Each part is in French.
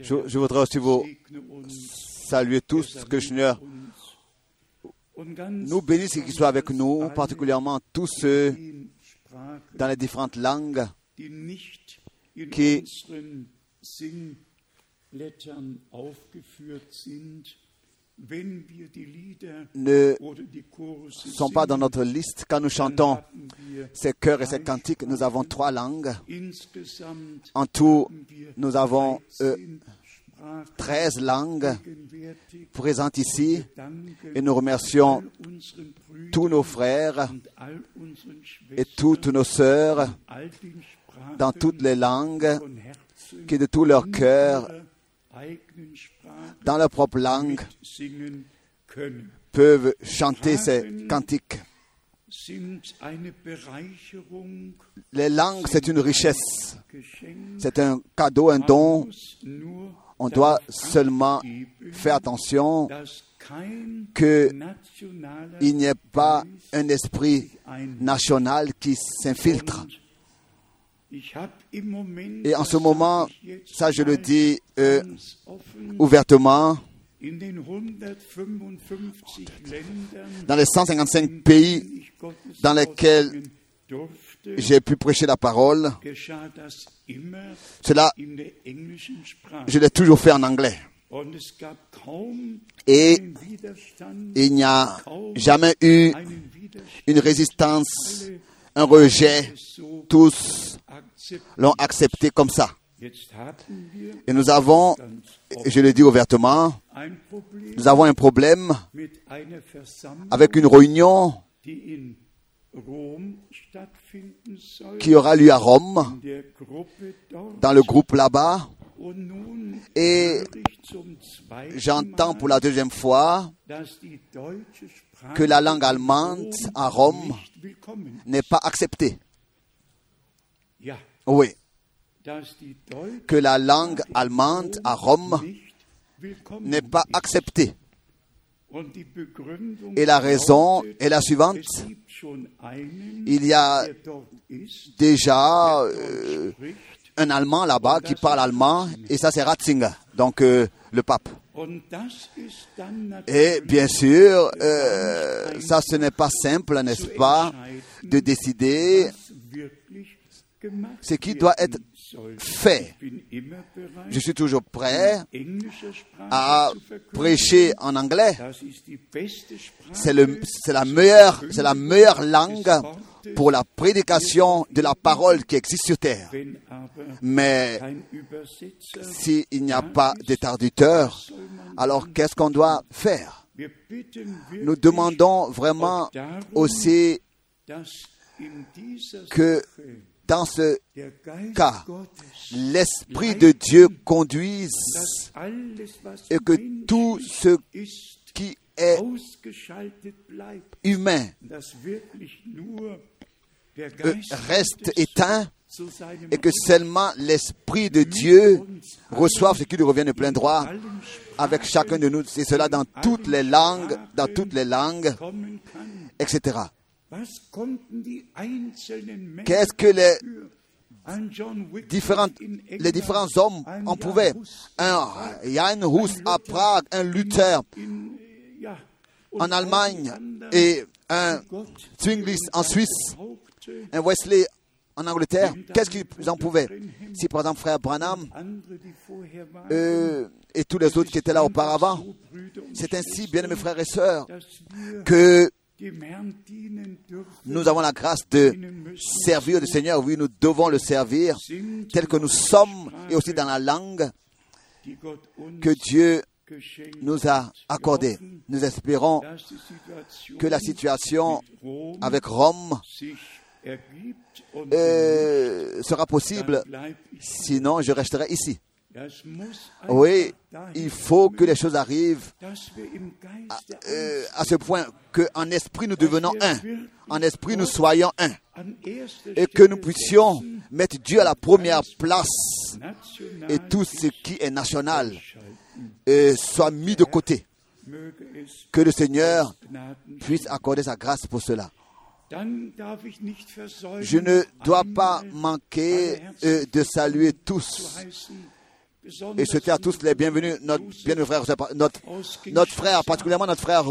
Je, voudrais aussi vous saluer tous, que le Seigneur. nous bénisse et qu'il soit avec nous, particulièrement tous ceux dans les différentes langues qui- ne sont pas dans notre liste. Quand nous chantons ces chœurs et ces cantiques, nous avons trois langues. En tout, nous avons euh, 13 Sprachen 13 langues présentes ici et nous remercions tous nos frères et toutes nos sœurs dans toutes les langues qui de tout leur cœur, dans leur propre langue, peuvent chanter ces cantiques. Les langues, c'est une richesse. C'est un cadeau, un don. On doit seulement faire attention dass kein que nationaler il n'y ait pas un esprit national qui s'infiltre. Et en ce moment, ça je le dis euh, ouvertement, in den 155 Ländern, dans les 155 pays dans lesquels j'ai pu prêcher la parole, cela, je l'ai toujours fait en anglais. Et il n'y a jamais eu une résistance, un rejet. Tous l'ont accepté comme ça. Et nous avons, je le dis ouvertement, nous avons un problème avec une réunion qui aura lieu à Rome, dans le groupe là-bas. Et J'entends pour la deuxième fois que la langue allemande à Rome n'est pas acceptée. Oui, que la langue allemande à Rome n'est pas acceptée. Et la raison est la suivante. Il y a déjà euh, un Allemand là-bas qui parle allemand, et ça c'est Ratzinger, donc euh, le pape. Et bien sûr, euh, ça ce n'est pas simple, n'est-ce pas, de décider ce qui doit être. Fait. Je suis toujours prêt à prêcher en anglais. C'est la meilleure, la meilleure langue pour la prédication de la parole qui existe sur terre. Mais s'il n'y a pas de traducteur, alors qu'est-ce qu'on doit faire? Nous demandons vraiment aussi que dans ce cas, l'Esprit de Dieu conduise et que tout ce qui est humain reste éteint et que seulement l'Esprit de Dieu reçoive ce qui lui revient de plein droit avec chacun de nous. C'est cela dans toutes les langues, dans toutes les langues, etc. Qu'est-ce que les England, les différents hommes en pouvaient? Un Jan Hus à Prague, un Luther en Allemagne et un Zwinglis en Suisse, un Wesley en Angleterre. Qu'est-ce qu'ils en pouvaient? Si par exemple frère Branham euh, et tous les autres qui étaient là auparavant, c'est ainsi, bien mes frères et sœurs, que nous avons la grâce de servir le Seigneur. Oui, nous devons le servir tel que nous sommes et aussi dans la langue que Dieu nous a accordée. Nous espérons que la situation avec Rome euh, sera possible. Sinon, je resterai ici. Oui, il faut que les choses arrivent Geiste euh, à ce point qu'en esprit nous devenons un. En esprit nous soyons un. Et que nous puissions mettre Dieu à la première place et tout ce qui est national euh, soit mis de côté. Que le Seigneur puisse accorder sa grâce pour cela. je ne dois pas manquer euh, de saluer tous et souhaiter à tous les bienvenus, notre frère, notre, notre frère, particulièrement notre frère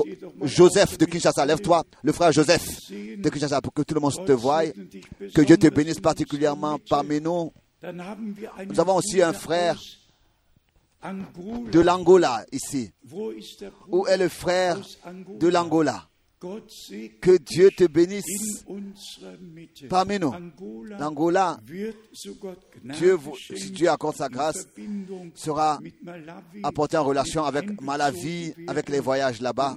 Joseph de Kinshasa. Lève-toi, le frère Joseph de Kinshasa, pour que tout le monde te voie. Que Dieu te bénisse particulièrement parmi nous. Nous avons aussi un frère de l'Angola ici. Où est le frère de l'Angola? Que Dieu te bénisse. parmi nous. Angola L'Angola Dieu si Dieu accorde sa grâce, sera apporté en relation avec Malawi, avec les voyages là-bas,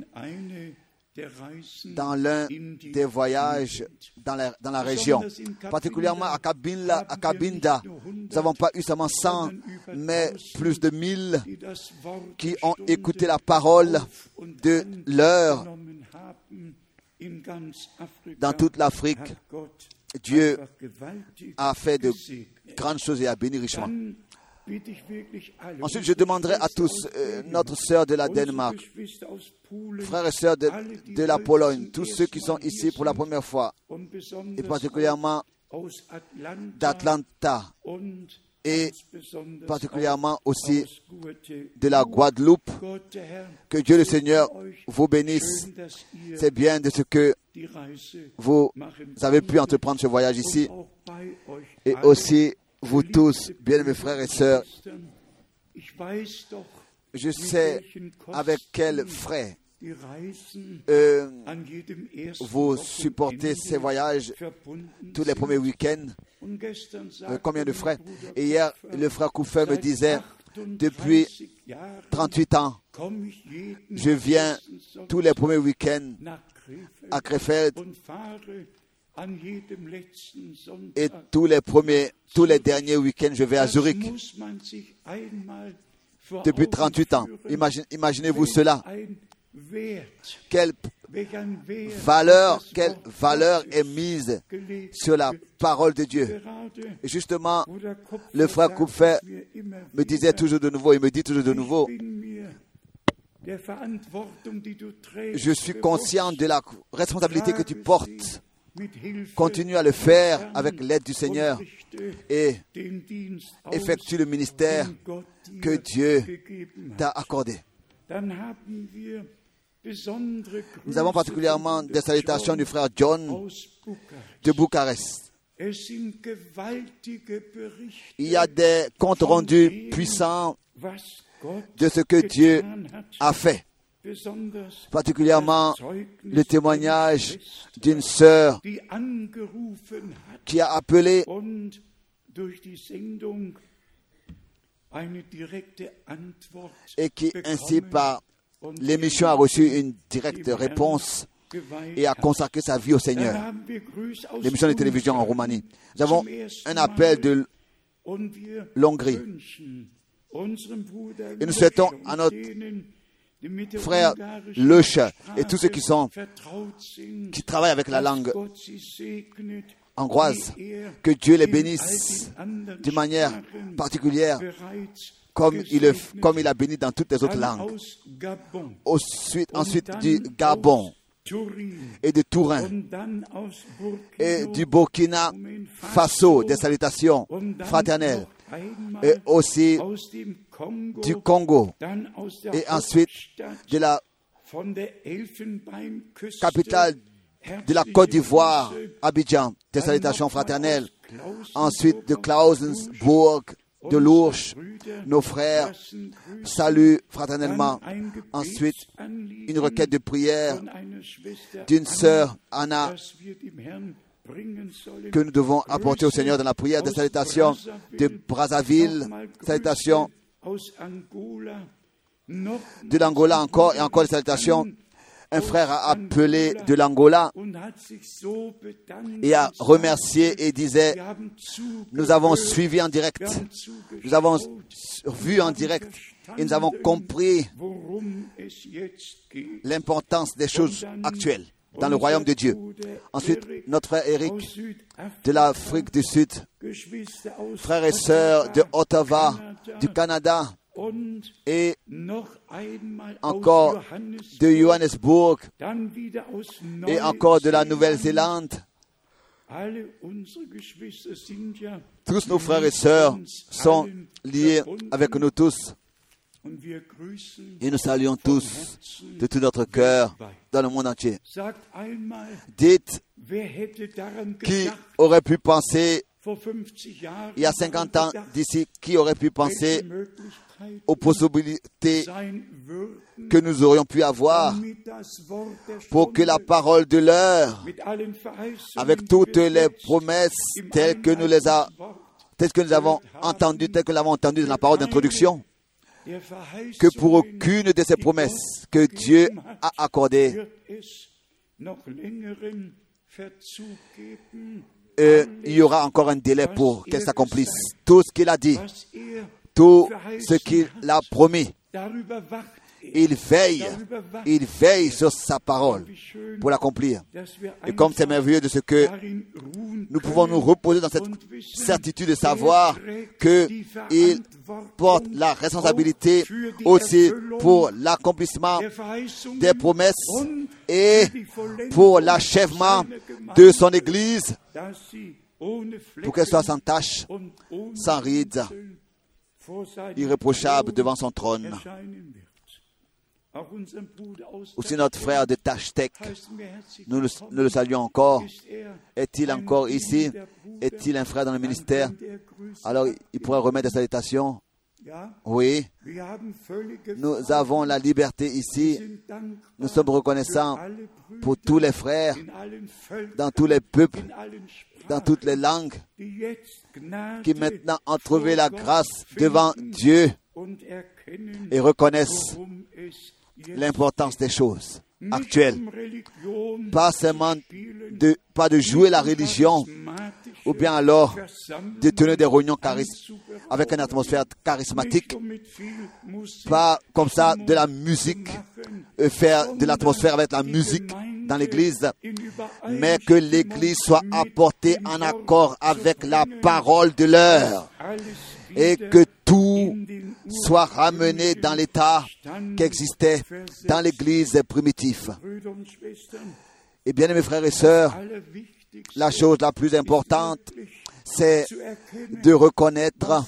dans l'un des voyages dans la, dans la région. Particulièrement à Kabinda, à Kabinda, nous n'avons pas eu seulement 100, mais plus de 1000 die das Wort qui ont écouté la parole de l'heure dans toute l'Afrique. Dieu a fait de grandes choses et a béni richement. Ensuite, je demanderai à tous, euh, notre sœur de la Danemark, frères et sœurs de, de la Pologne, tous ceux qui sont ici pour la première fois, et particulièrement d'Atlanta, et particulièrement aussi de la Guadeloupe. Que Dieu le Seigneur vous bénisse. C'est bien de ce que vous avez pu entreprendre ce voyage ici, et aussi vous tous, bien-aimés frères et sœurs. Je sais avec quels frais euh, vous supportez ces voyages tous les premiers week-ends. Euh, combien de frais Et hier, le frère Kouffer me disait, 38 depuis Jahren 38 ans, je viens tous les premiers week-ends à Krefeld et tous les premiers, tous les derniers week-ends, je vais à Zurich. Depuis Augen 38 ans. Imagine- Imaginez-vous cela. Quelle valeur, quelle valeur est mise sur la parole de Dieu? Et justement, le frère Kupfer me disait toujours de nouveau, il me dit toujours de nouveau, je suis conscient de la responsabilité que tu portes. Continue à le faire avec l'aide du Seigneur et effectue le ministère que Dieu t'a accordé. Nous avons particulièrement des salutations du frère John de Bucarest. Il y a des comptes rendus puissants de ce que Dieu a fait. Particulièrement le témoignage d'une sœur qui a appelé et qui ainsi par l'émission a reçu une directe réponse et a consacré sa vie au Seigneur. L'émission de télévision en. Roumanie. Nous avons un appel de l'Hongrie. Et nous souhaitons à notre frère Löscher et tous ceux qui sont qui travaillent avec la langue hongroise, er que Dieu les bénisse d'une manière particulière, comme il, comme a béni dans toutes les autres langues. Ensuite, du Gabon et de Turin et du Burkina Faso, des salutations fraternelles et aussi du Congo et ensuite de la capitale de la Côte d'Ivoire, Abidjan, des salutations fraternelles. Ensuite de Klausenburg, Clausensburg, de Brüder nos frères saluent fraternellement. Ensuite, une requête de prière d'une sœur, Anna, que nous devons apporter au Seigneur dans la prière. Des salutations de Brazzaville, salutations de l'Angola encore et encore des salutations. Un frère a appelé de l'Angola et a remercié et disait, nous avons suivi en direct, nous avons vu en direct et nous avons compris l'importance des choses actuelles dans le royaume de Dieu. Ensuite, notre frère Eric de l'Afrique du Sud, frères et sœurs de Ottawa, du Canada et encore de Johannesburg et encore de la. Nouvelle-Zélande. Tous nos frères et sœurs sont liés avec nous tous et nous saluons tous de tout notre cœur dans le monde entier. Dites qui aurait pu penser vor 50 Jahren, il y a 50 ans d'ici, qui aurait pu penser aux possibilités que nous aurions pu avoir pour que la parole de l'heure, avec toutes les promesses telles que nous les Einleitungswort telles que nous avons entendues, telles que entendues dans la parole d'introduction, que pour aucune de ces promesses que Dieu a accordées, euh, il y aura encore un délai pour qu'elle s'accomplisse. Tout ce qu'il a dit, tout ce qu'il a promis, il veille, il veille sur sa parole pour l'accomplir. Et comme c'est merveilleux de ce que nous pouvons nous reposer dans cette certitude de savoir trägt que die il Verantwortung porte la responsabilité aussi pour l'accomplissement des promesses et pour l'achèvement de son Église pour qu'elle soit sans tache, sans seinem irréprochable devant son trône. Aussi notre frère de herzlich nous le, saluons encore. Est-il encore ici? Est-il un frère dans le ministère? Alors il pourrait remettre des salutations. Oui, nous avons la liberté ici. Nous sommes reconnaissants pour tous les frères dans tous les peuples, dans toutes les langues, qui maintenant ont trouvé la grâce devant Dieu et reconnaissent l'importance des choses actuelles. um Pas seulement de, pas de jouer la religion ou bien alors de tenir des réunions avec une atmosphère charismatique, pas comme ça de la musique, faire de l'atmosphère avec la musique dans l'église, mais que l'église soit apportée en accord avec la parole de l'heure et que tout soit ramené dans l'état Stand qui existait dans l'église primitive. Et bien, mes frères et sœurs, la chose la plus importante, c'est de reconnaître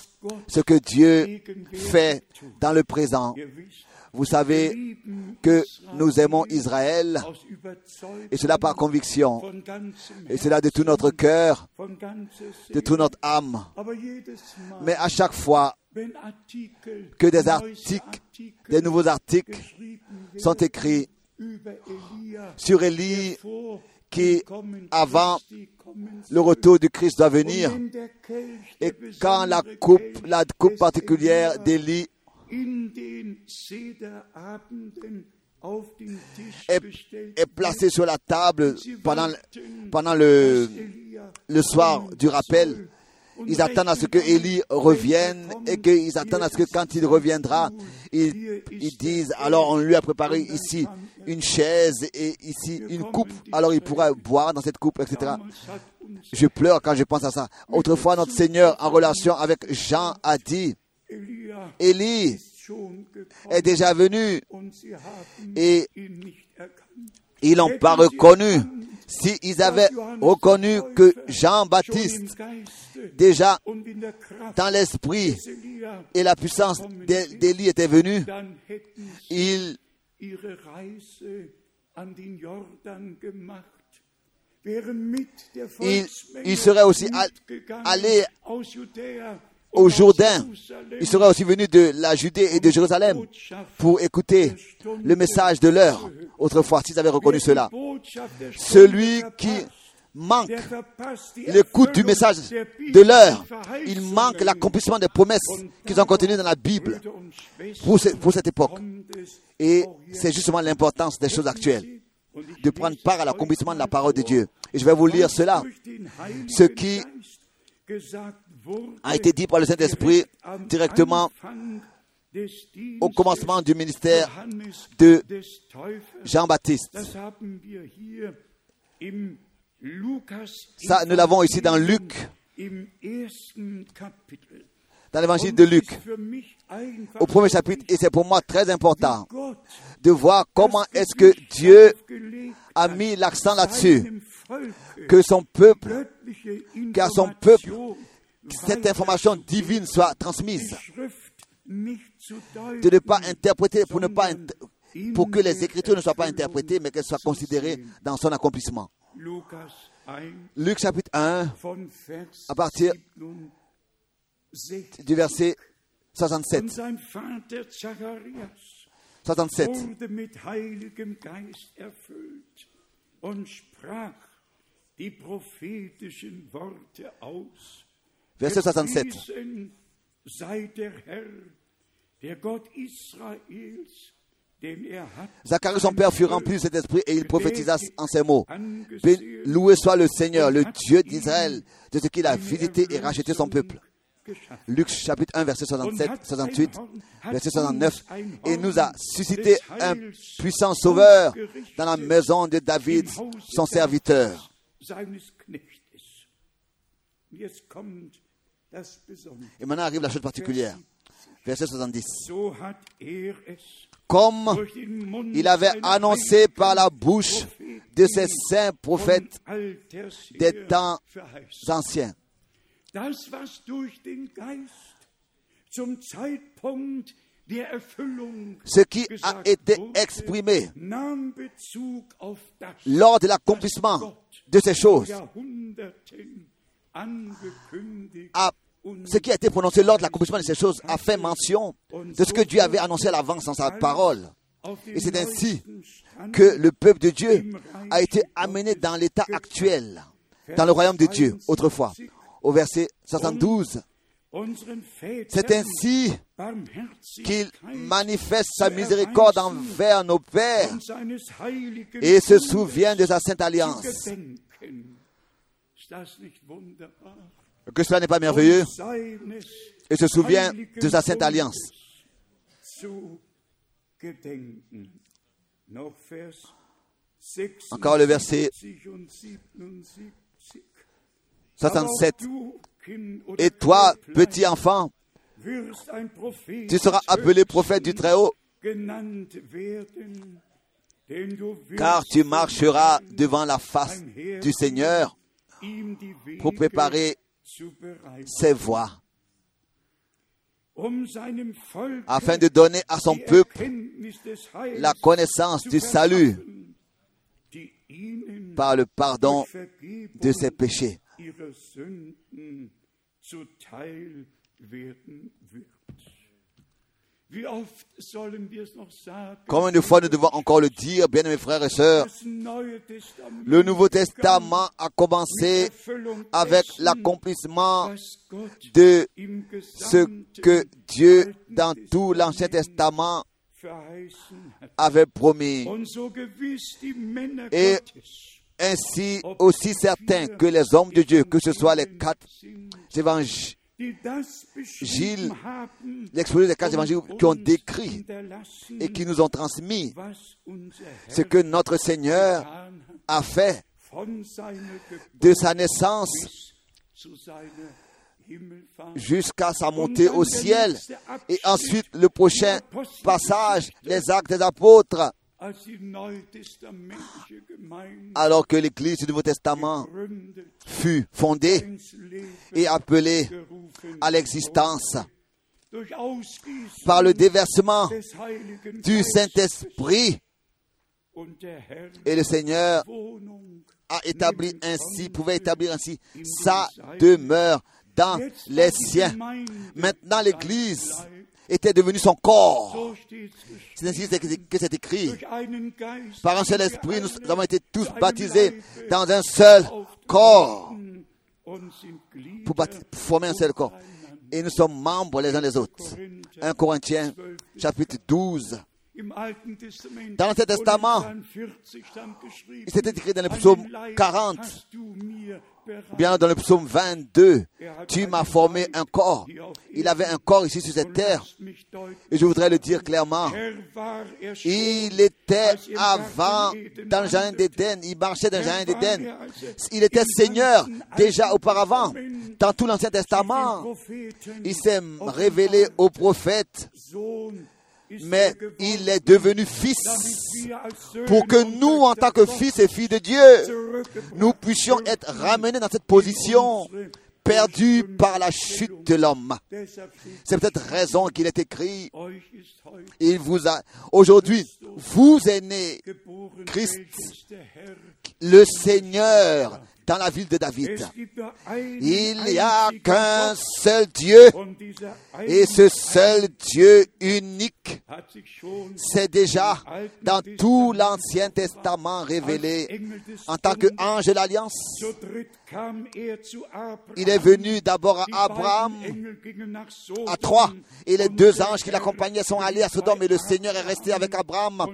ce que Dieu fait dans le présent. Vous savez que nous aimons Israël, et cela par conviction, et cela de tout notre cœur, de toute notre âme. Mais à chaque fois que des articles, des nouveaux articles sont écrits sur Élie, qui, avant le retour du Christ doit venir. Et quand la coupe, la coupe particulière d'Élie est, est placée sur la table pendant, pendant le, le soir du rappel. Ils attendent à ce que Élie revienne et qu'ils attendent à ce que quand il reviendra, ils, disent alors on lui a préparé ici une chaise et ici une coupe, alors il pourra boire dans cette coupe, etc. Je pleure quand je pense à ça. Autrefois, notre Seigneur, en relation avec Jean, a dit, Élie est déjà venu et ils l'ont pas reconnu. S'ils avaient reconnu que Jean-Baptiste, déjà dans l'esprit et la puissance d'É- d'Élie était venu, dann hätten sie ils, ils, ils seraient aussi allés au Jourdain. Ils seraient aussi venus de la Judée et de Jérusalem pour écouter le message de l'heure. Autrefois, s'ils avaient reconnu cela. Celui qui manque l'écoute du message de l'heure, il manque l'accomplissement des promesses qui sont contenues dans la Bible pour, pour cette époque. Et c'est justement l'importance des choses actuelles, de prendre part à l'accomplissement de la parole de Dieu. Et je vais vous lire cela, ce qui a été dit par le Saint-Esprit directement au commencement du ministère de. Jean-Baptiste. Ça, nous l'avons ici dans Luc, dans l'évangile de Luc, au premier chapitre, et c'est pour moi très important de voir comment est-ce que Dieu a mis l'accent là-dessus, que son peuple, qu'à son peuple, cette information divine soit transmise, de ne pas interpréter pour ne pas pour que les écritures ne soient pas interprétées, mais qu'elles soient considérées dans son accomplissement. Lukas 1 Luc chapitre 1, von Vers à partir 67. du verset Und 67. sein Vater Zacharias 67. Verset 67. Gepriesen sei der Herr, der Gott Israels, denn er Zacharie, son père, fut rempli de cet esprit et il prophétisa en ces mots. Loué soit le Seigneur, le Dieu d'Israël, de ce qu'il a visité et racheté son peuple. Luc chapitre 1, verset 67, 68, verset 69. Et nous a suscité un puissant sauveur dans la maison de David, son serviteur. Et maintenant arrive la chose particulière. Verset 70. So hat er Comme il avait annoncé par la bouche de ses saints prophètes des temps anciens. Ce qui a été exprimé lors de l'accomplissement de ces choses, a- ce qui a été prononcé lors de l'accomplissement de ces choses a fait mention de ce que Dieu avait annoncé à l'avance dans sa parole. Et c'est ainsi que le peuple de Dieu a été amené dans l'état actuel, dans le royaume de Dieu, autrefois. Au verset 72, unseren c'est ainsi qu'il manifeste sa miséricorde envers nos pères et se souvient de sa sainte alliance. Que cela n'est pas merveilleux et se souvient de sa sainte alliance. Zu gedenken. Noch Vers 76 Encore le verset und 77. 67. Aber du, Kind oder Et toi, petit enfant, tu seras appelé prophète du Très-Haut, car tu marcheras devant la face du Seigneur pour préparer ses voies, um afin de donner à son peuple la connaissance du salut par le pardon de ses péchés. Combien de fois nous devons encore le dire, bien mes frères et sœurs, le Nouveau Testament a commencé avec l'accomplissement de ce que Dieu, dans tout l'Ancien Testament, avait promis. Et Ainsi aussi certain que les hommes de Dieu, que ce soit les quatre sind, haben, l'exposé des quatre évangiles qui ont décrit et qui nous ont transmis ce que notre Seigneur a fait de sa naissance jusqu'à sa montée au ciel. Et ensuite, le prochain passage, les actes des apôtres, Alors que l'Église du Nouveau Testament fut fondée et appelée à l'existence par le déversement du Saint-Esprit. Et le Seigneur a établi ainsi, pouvait établir ainsi sa demeure dans les siens. Maintenant, l'Église était devenue son corps. C'est ainsi que c'est écrit. Par un seul esprit, nous avons été tous baptisés dans un seul corps pour former un seul corps. Et nous sommes membres les uns des autres. 1 Corinthiens chapitre 12, Dans l'Ancien Testament, il s'était écrit dans le psaume 40, ou bien dans le psaume 22, tu m'as formé un corps. Il avait un corps ici sur cette terre. Et je voudrais le dire clairement. Il était avant dans le jardin d'Éden. Il marchait dans le jardin d'Éden. Il était Seigneur déjà auparavant. Dans tout l'Ancien Testament, il s'est révélé aux prophètes mais il est devenu fils pour que nous, en tant que fils et filles de Dieu, nous puissions être ramenés dans cette position perdue par la chute de l'homme. C'est peut-être raison qu'il est écrit, il vous a, aujourd'hui, vous est né Christ, le Seigneur, dans la ville de David. Il n'y a qu'un seul Dieu. et ce seul Dieu unique s'est déjà dans tout l'Ancien Testament révélé. En tant qu'ange de l'Alliance. Il est venu d'abord à Abraham, à trois, et les deux anges qui l'accompagnaient sont allés à Sodome et le Seigneur est resté avec Abraham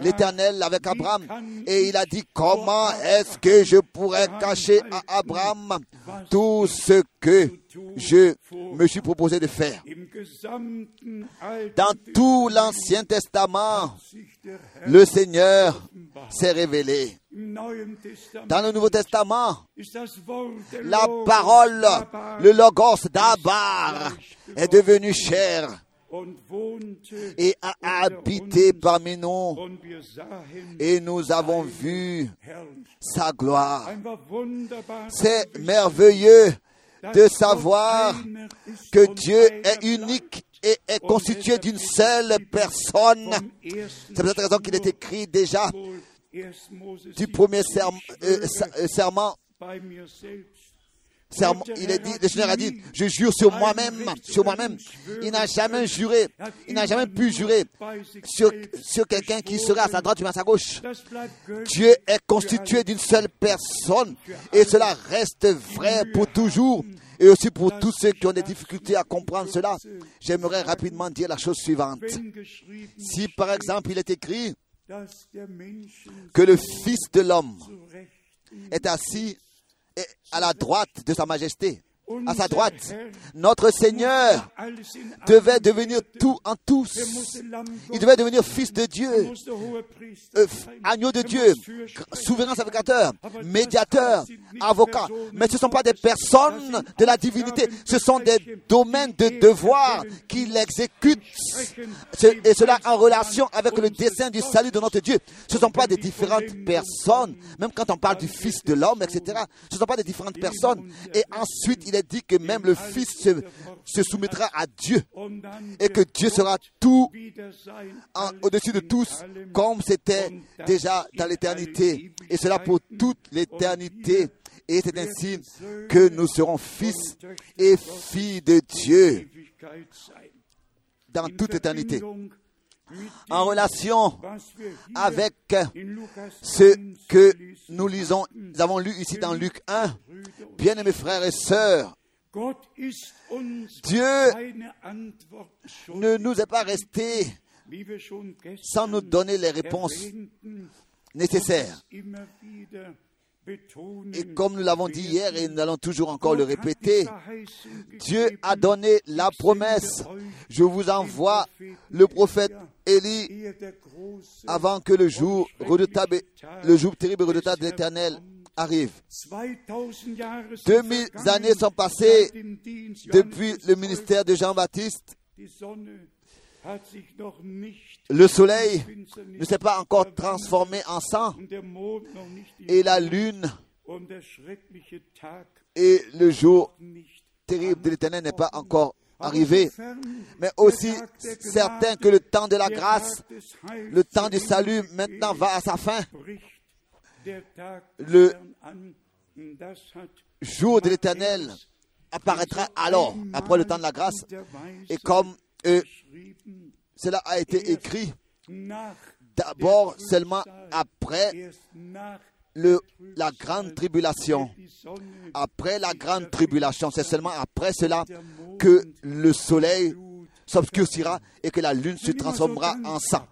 l'Éternel avec Abraham. Et il a dit comment est-ce que je pourrais à Abraham tout ce que je me suis proposé de faire. Dans tout l'Ancien Testament, le Seigneur s'est révélé. Dans le Nouveau Testament, la parole, le logos d'Abar est devenu cher et a habité parmi nous. Et nous avons vu sa gloire. C'est merveilleux de savoir que Dieu est unique et est constitué d'une seule personne. C'est pour cette raison qu'il est écrit déjà du premier euh, euh, serment il est dit, le Seigneur a dit, je jure sur moi-même, sur moi-même. Il n'a jamais juré, il n'a jamais pu jurer sur, sur quelqu'un qui sera à sa droite ou à sa gauche. Dieu est constitué d'une seule personne et cela reste vrai pour toujours. Et aussi pour tous ceux qui ont des difficultés à comprendre cela, j'aimerais rapidement dire la chose suivante. Si par exemple il est écrit que le Fils de l'homme est assis à la droite de Sa Majesté, à sa droite. Notre Seigneur devait devenir tout en tous. Il devait devenir fils de Dieu, euh, agneau de Dieu, souverain sacrificateur, médiateur, avocat. Mais ce ne sont pas des personnes de la divinité, ce sont des domaines de devoir qu'il exécute. Et cela en relation avec le dessein du salut de notre Dieu. Ce ne sont pas des différentes personnes, même quand on parle du Fils de l'homme, etc. Ce ne sont pas des différentes personnes. Et ensuite, il est dit que même le Fils se, soumettra à Dieu et que Dieu sera tout au-dessus de tous comme c'était déjà dans l'éternité. Et cela pour toute l'éternité. Et c'est ainsi que nous serons fils et filles de Dieu dans toute éternité. En relation avec ce que nous lisons, nous avons lu ici dans Luc 1, bien aimés frères et sœurs, Dieu ne nous est pas resté sans nous donner les réponses nécessaires. Et comme nous l'avons dit hier et nous allons toujours encore le répéter, Dieu a donné la promesse. Je vous envoie le prophète Élie avant que le jour redoutable, le jour terrible et redoutable de l'Éternel arrive. 2000 années sont passées depuis le ministère de Jean-Baptiste. Le soleil ne s'est pas encore transformé en sang. Et la lune et le jour terrible de l'éternel n'est pas encore arrivé. Mais aussi certain que le temps de la grâce, le temps du salut maintenant va à sa fin. le jour de l'éternel apparaîtra alors, après le temps de la grâce. Et comme euh, cela a été écrit, d'abord seulement après le, la grande tribulation. Après la grande tribulation, c'est seulement après cela que le soleil s'obscurcira et que la lune se transformera en sang.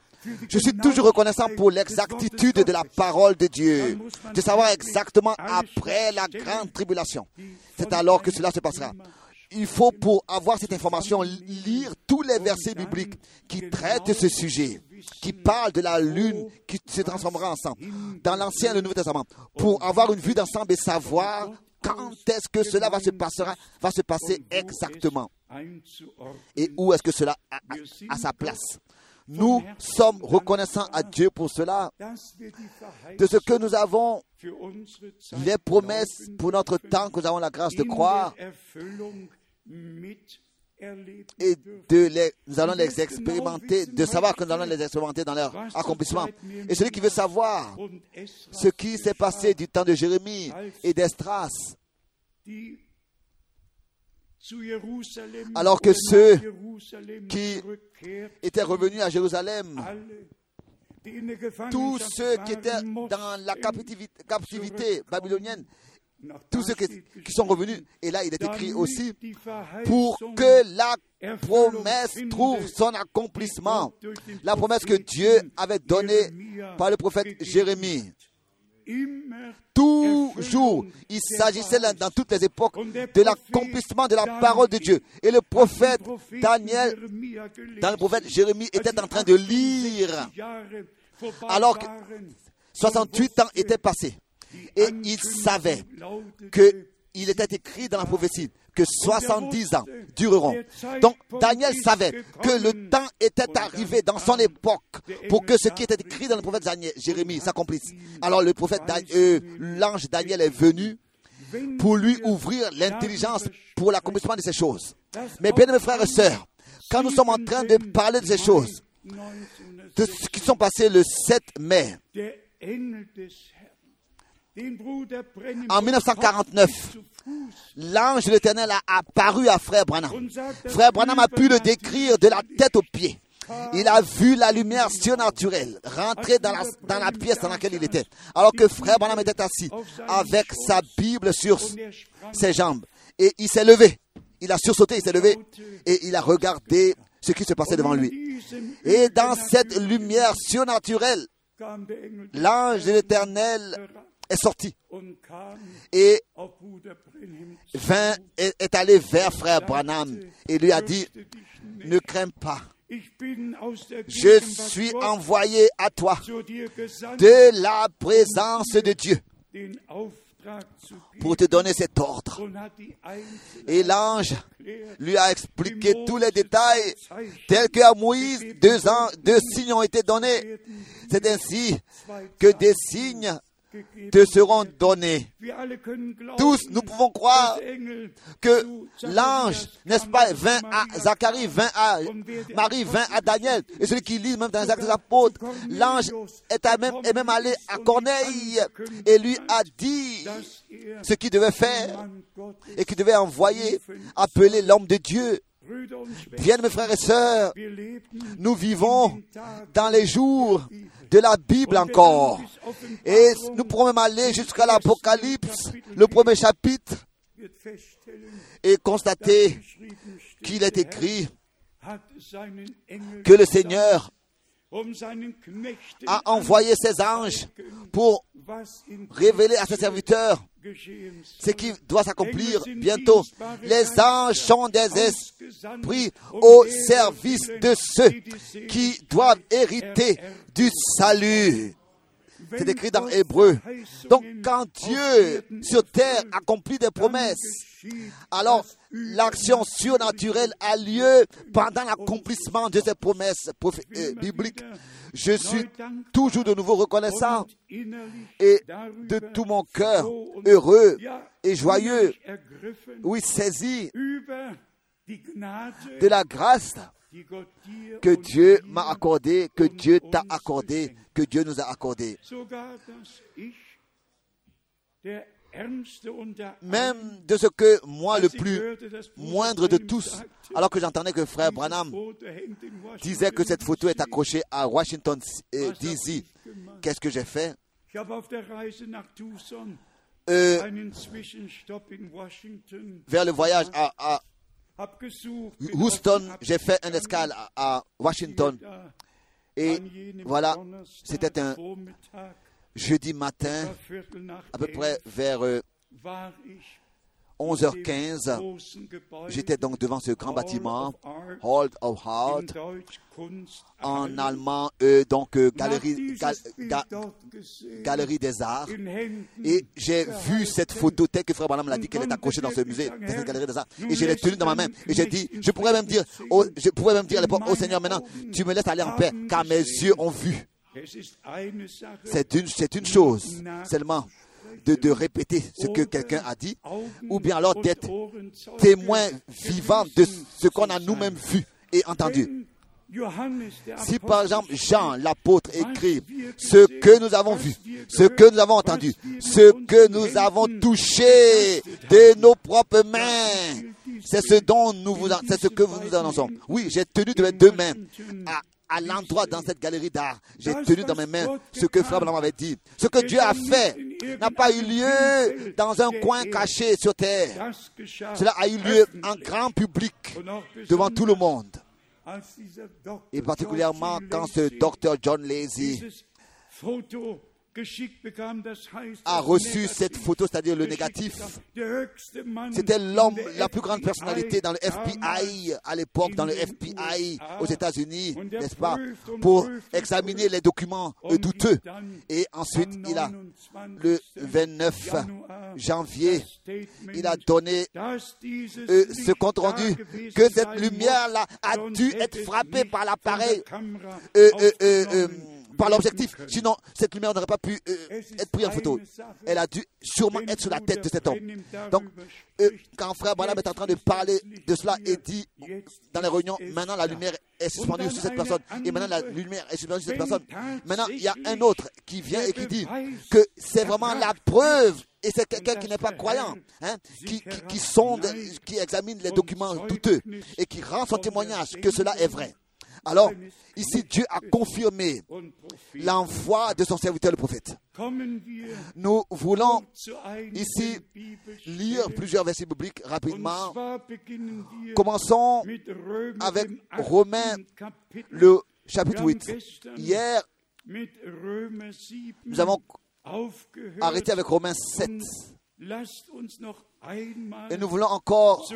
Je suis toujours reconnaissant pour l'exactitude de la parole de Dieu, de savoir exactement après la grande tribulation. C'est alors que cela se passera. Il faut, pour avoir cette information, lire tous les versets bibliques qui traitent ce sujet, qui parlent de la lune qui se transformera ensemble, dans l'Ancien et le Nouveau Testament, pour avoir une vue d'ensemble et savoir quand est-ce que cela va se, passer exactement et où est-ce que cela a sa place. Nous sommes reconnaissants à Dieu pour cela, de ce que nous avons les promesses pour notre temps, que nous avons la grâce de croire et de les, nous allons les expérimenter, de savoir que nous allons les expérimenter dans leur accomplissement. Et celui qui veut savoir ce qui s'est passé du temps de Jérémie et d'Estras, alors que ceux qui étaient revenus à Jérusalem, tous ceux qui étaient dans la captivité, babylonienne, tous ceux qui, sont revenus, et là il est écrit aussi, pour que la promesse trouve son accomplissement. La promesse que Dieu avait donnée par le prophète Jérémie. Toujours, il s'agissait dans toutes les époques de l'accomplissement de la parole de Dieu. Et le prophète Daniel, dans le prophète Jérémie, était en train de lire alors que 68 ans étaient passés. Et il savait qu'il était écrit dans la prophétie que 70 ans dureront. Donc Daniel savait que le temps était arrivé dans son époque pour que ce qui était écrit dans le prophète Jérémie s'accomplisse. Alors le prophète, euh, l'ange Daniel est venu pour lui ouvrir l'intelligence pour l'accomplissement de ces choses. Mais bien mes frères et sœurs, quand nous sommes en train de parler de ces choses, de ce qui sont passés le 7 mai, en 1949, l'ange de l'Éternel a apparu à Frère Branham. Frère Branham a pu le décrire de la tête aux pieds. Il a vu la lumière surnaturelle rentrer dans la, dans la pièce dans laquelle il était. Alors que Frère Branham était assis avec sa Bible sur ses jambes. Et il s'est levé. Il a sursauté, il s'est levé. Et il a regardé ce qui se passait devant lui. Et dans cette lumière surnaturelle, l'ange de l'Éternel est sorti. Et vint, est, allé vers frère Branham et lui a dit, ne crains pas. Je suis envoyé à toi de la présence de Dieu pour te donner cet ordre. Et l'ange lui a expliqué tous les détails tels qu'à Moïse, deux, ans, deux signes ont été donnés. C'est ainsi que des signes te seront donnés. Tous, nous pouvons croire que l'ange, n'est-ce pas, vint à Zacharie, vint à Marie, vint à Daniel. Et celui qui lit même dans les actes des apôtres, l'ange est, même, allé à Corneille et lui a dit ce qu'il devait faire et qu'il devait envoyer, appeler l'homme de Dieu. Bien, mes frères et sœurs, nous vivons dans les jours de la Bible encore. Et nous pourrons même aller jusqu'à l'Apocalypse, le premier chapitre, et constater qu'il est écrit que le Seigneur a envoyé ses anges pour révéler à ses serviteurs ce qui doit s'accomplir bientôt. Les anges sont des esprits au service de ceux qui doivent hériter du salut. C'est écrit dans Hébreu. Donc quand Dieu sur terre accomplit des promesses, alors l'action surnaturelle a lieu pendant l'accomplissement de ces promesses euh, bibliques. Je suis toujours de nouveau reconnaissant et de tout mon cœur heureux et joyeux, oui, saisi de la grâce que Dieu m'a accordé, que Dieu t'a accordé, que Dieu nous a accordé. Même de ce que moi, le plus moindre de tous, alors que j'entendais que frère Branham disait que cette photo est accrochée à Washington DC, qu'est-ce que j'ai fait? Euh, vers le voyage à, Houston, j'ai fait un escale à, Washington. Et voilà, c'était un jeudi matin, à peu près vers euh, 11h15, j'étais donc devant ce grand bâtiment, Hall of Heart, en allemand, euh, donc euh, galerie, gal- ga- galerie des arts. Et j'ai vu cette photo telle que Frère Branham l'a dit qu'elle est accrochée dans ce musée, dans cette galerie des arts. Et je l'ai tenue dans ma main. Et j'ai dit, je pourrais même dire, je pourrais même dire à l'époque, au Seigneur, maintenant, tu me laisses aller en paix, car mes yeux ont vu. C'est une, c'est une chose seulement de, de répéter ce que quelqu'un a dit, ou bien alors d'être témoin vivant de ce qu'on a nous-mêmes vu et entendu. Si par exemple Jean l'apôtre écrit ce que nous avons vu, ce que nous avons entendu, ce que nous avons touché de nos propres mains, c'est ce dont nous vous, c'est ce que nous annonçons. Oui, j'ai tenu de mes deux mains à, à l'endroit dans cette galerie d'art. J'ai tenu dans mes mains ce que Frère Branham avait dit. Ce que Dieu a fait n'a pas eu lieu dans un coin caché sur terre. Cela a eu lieu en grand public devant tout le monde. Et particulièrement quand ce docteur John Lazy a reçu cette photo, c'est-à-dire le négatif. C'était l'homme, la plus grande personnalité dans le FBI à l'époque, dans le FBI aux États-Unis, n'est-ce pas, pour examiner les documents euh, douteux. Et ensuite, il a, le 29 janvier, il a donné euh, ce compte rendu que cette lumière-là a dû être frappée par l'appareil, euh, euh, par l'objectif. Sinon, cette lumière n'aurait pas pu euh, être prise en photo. Elle a dû sûrement être sur la tête de cet homme. Donc, euh, quand Frère Branham est en train de parler de cela et dit dans les réunions, maintenant la lumière est suspendue sur cette personne, et maintenant la lumière est suspendue sur cette personne. Maintenant, il y a un autre qui vient et qui dit que c'est vraiment la preuve et c'est quelqu'un qui n'est pas croyant, hein, qui, qui, qui sonde, qui examine les documents douteux et qui rend son témoignage que cela est vrai. Alors, ici, Dieu a confirmé l'envoi de son serviteur le prophète. Nous voulons ici lire plusieurs versets bibliques rapidement. Commençons avec Romains, le chapitre 8. Hier, nous avons arrêté avec Romains 7. Et nous voulons encore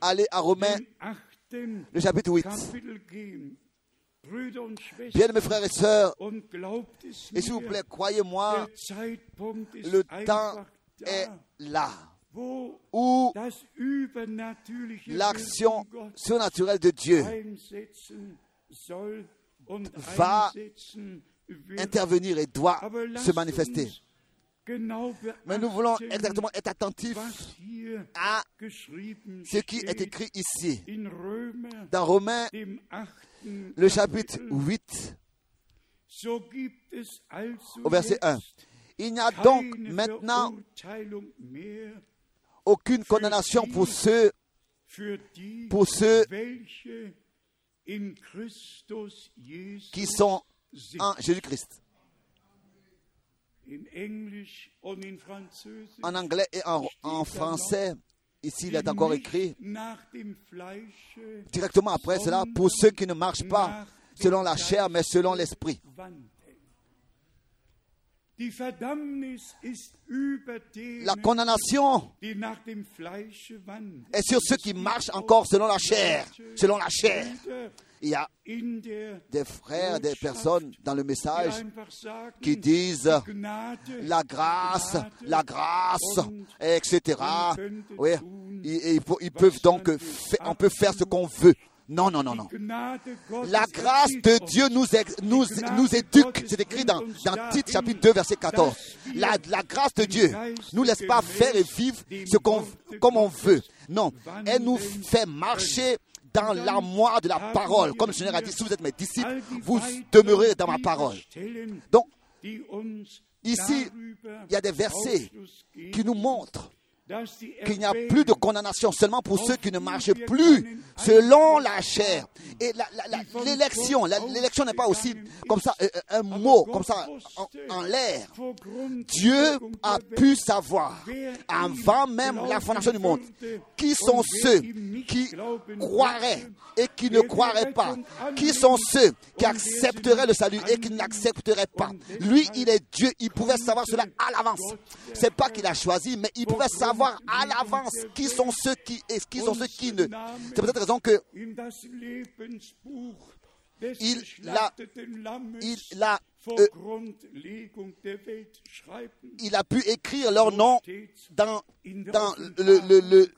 aller à Romains, le chapitre 8. Bien, mes frères et sœurs, et s'il vous plaît, croyez-moi, le temps est là où l'action surnaturelle de Dieu va intervenir et doit se manifester. Mais nous voulons exactement être attentifs à ce qui est écrit ici, dans Romains, le chapitre 8, au verset 1. Il n'y a donc maintenant aucune condamnation pour ceux, pour ceux qui sont en Jésus-Christ. En anglais et en, en français, ici il est encore écrit directement après cela, pour ceux qui ne marchent pas selon la chair, mais selon l'esprit. La condamnation est sur ceux qui marchent encore selon la chair, selon la chair. Il y a des frères, des personnes dans le message qui disent la grâce, la grâce, etc. Oui, ils, peuvent donc, on peut faire ce qu'on veut. Non, non, non, non. La grâce de Dieu nous, nous, nous éduque. C'est écrit dans, dans Tite chapitre 2, verset 14. La, la grâce de Dieu nous laisse pas faire et vivre ce qu'on, comme on veut. Non, elle nous fait marcher dans l'armoire de la parole. Comme le Seigneur a dit, si vous êtes mes disciples, vous demeurez dans ma parole. Donc, ici, il y a des versets qui nous montrent qu'il n'y a plus de condamnation seulement pour ceux qui ne marchent plus selon la chair. Et l'élection, l'élection n'est pas aussi comme ça, euh, un mot, comme ça, en, l'air. Dieu a pu savoir, avant même la fondation du monde, qui sont ceux qui croiraient et qui ne croiraient pas. Qui sont ceux qui accepteraient le salut et qui n'accepteraient pas. Lui, il est Dieu, il pouvait savoir cela à l'avance. C'est pas qu'il a choisi, mais il pouvait savoir à l'avance qui sont ceux qui et qui sont ceux qui ne. C'est pour cette raison que il a, il a, euh, il a pu écrire leur nom dans, dans le, le, le,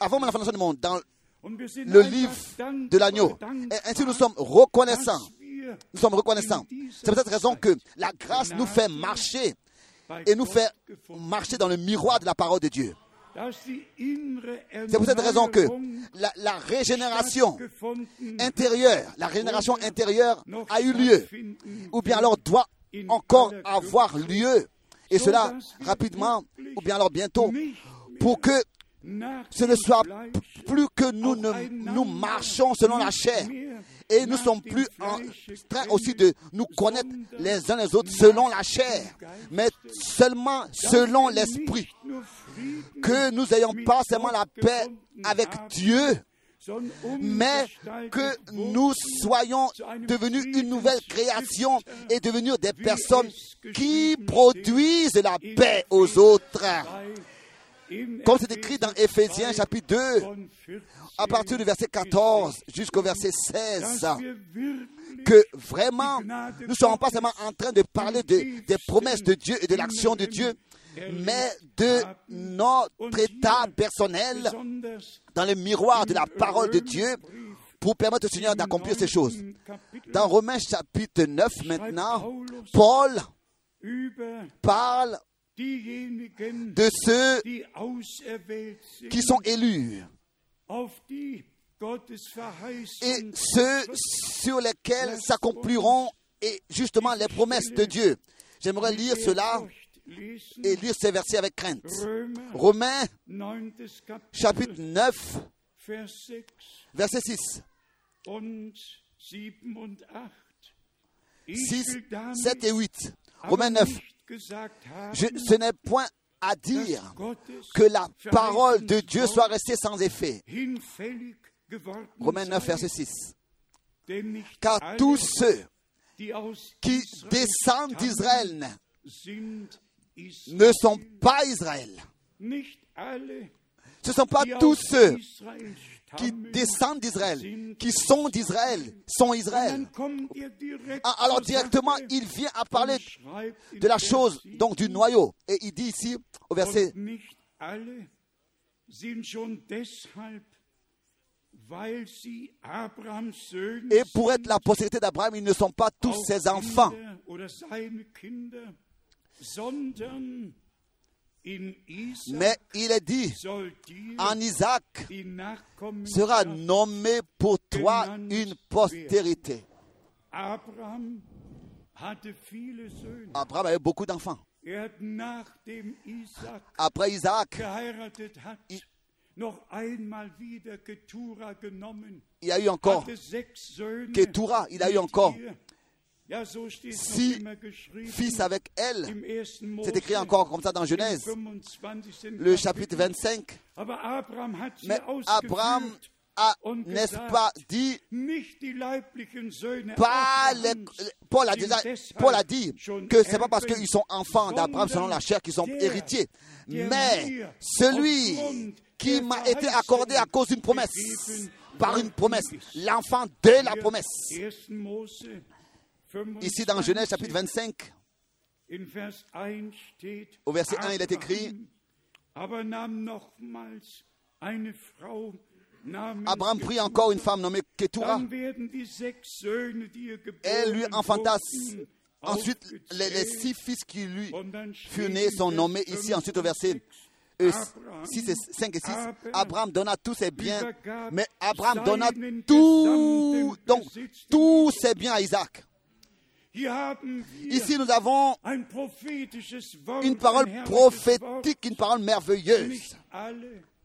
avant la fondation du monde, dans le livre de l'agneau. Ainsi nous sommes reconnaissants. Nous sommes reconnaissants. C'est pour cette raison que la grâce nous fait marcher et nous fait marcher dans le miroir de la parole de Dieu. C'est pour cette raison que la, régénération intérieure, la régénération intérieure a eu lieu, ou bien alors doit encore avoir lieu, et cela rapidement, ou bien alors bientôt, pour que ce ne soit plus que nous ne nous marchons selon la chair, et nous sommes plus en train aussi de nous connaître les uns les autres selon la chair, mais seulement selon l'esprit. Que nous n'ayons pas seulement la paix avec Dieu, mais que nous soyons devenus une nouvelle création et devenir des personnes qui produisent la paix aux autres. Comme c'est écrit dans Éphésiens chapitre 2, à partir du verset 14 jusqu'au verset 16, que vraiment, nous ne sommes pas seulement en train de parler des promesses de Dieu et de l'action de Dieu, mais de notre état personnel dans le miroir de la parole de Dieu pour permettre au Seigneur d'accomplir ces choses. Dans Romains chapitre 9 maintenant, Paul parle de ceux qui sont élus et ceux sur lesquels s'accompliront et justement les promesses de Dieu. J'aimerais lire cela et lire ces versets avec crainte. Romains chapitre 9, verset 6. 6, 7 et 8. Romains 9. Ce n'est point à dire que la parole de Dieu soit restée sans effet. Romains 9, verset 6. Car tous ceux qui descendent d'Israël ne sont pas Israël. Ce ne sont pas tous ceux qui descendent d'Israël, qui sont d'Israël, sont Israël. Ah, alors directement, il vient à parler de la chose, donc du noyau. Et il dit ici, au verset... Et pour être la postérité d'Abraham, ils ne sont pas tous ses enfants. Mais il est dit, en Isaac sera nommé pour toi une postérité. Abraham avait beaucoup d'enfants. Après Isaac, il, il y a eu encore Ketura, il a eu encore six fils avec elle. C'est écrit encore comme ça dans Genèse, le chapitre 25. Mais Abraham a, n'est-ce pas, dit, pas les, Paul, a Paul a dit que c'est pas parce qu'ils sont enfants d'Abraham selon la chair qu'ils sont héritiers, mais celui qui m'a été accordé à cause d'une promesse, par une promesse, l'enfant de la promesse. Ici dans Genèse chapitre 25, au verset 1, il est écrit, Abraham prit encore une femme nommée Ketura. Elle lui enfanta. Ensuite, les, les, six fils qui lui furent nés sont nommés ici, ensuite au verset 6 et 5 et 6, Abraham donna tous ses biens, mais Abraham donna tout, donc tous ses biens à Isaac. Ici, nous avons une parole prophétique, une parole merveilleuse.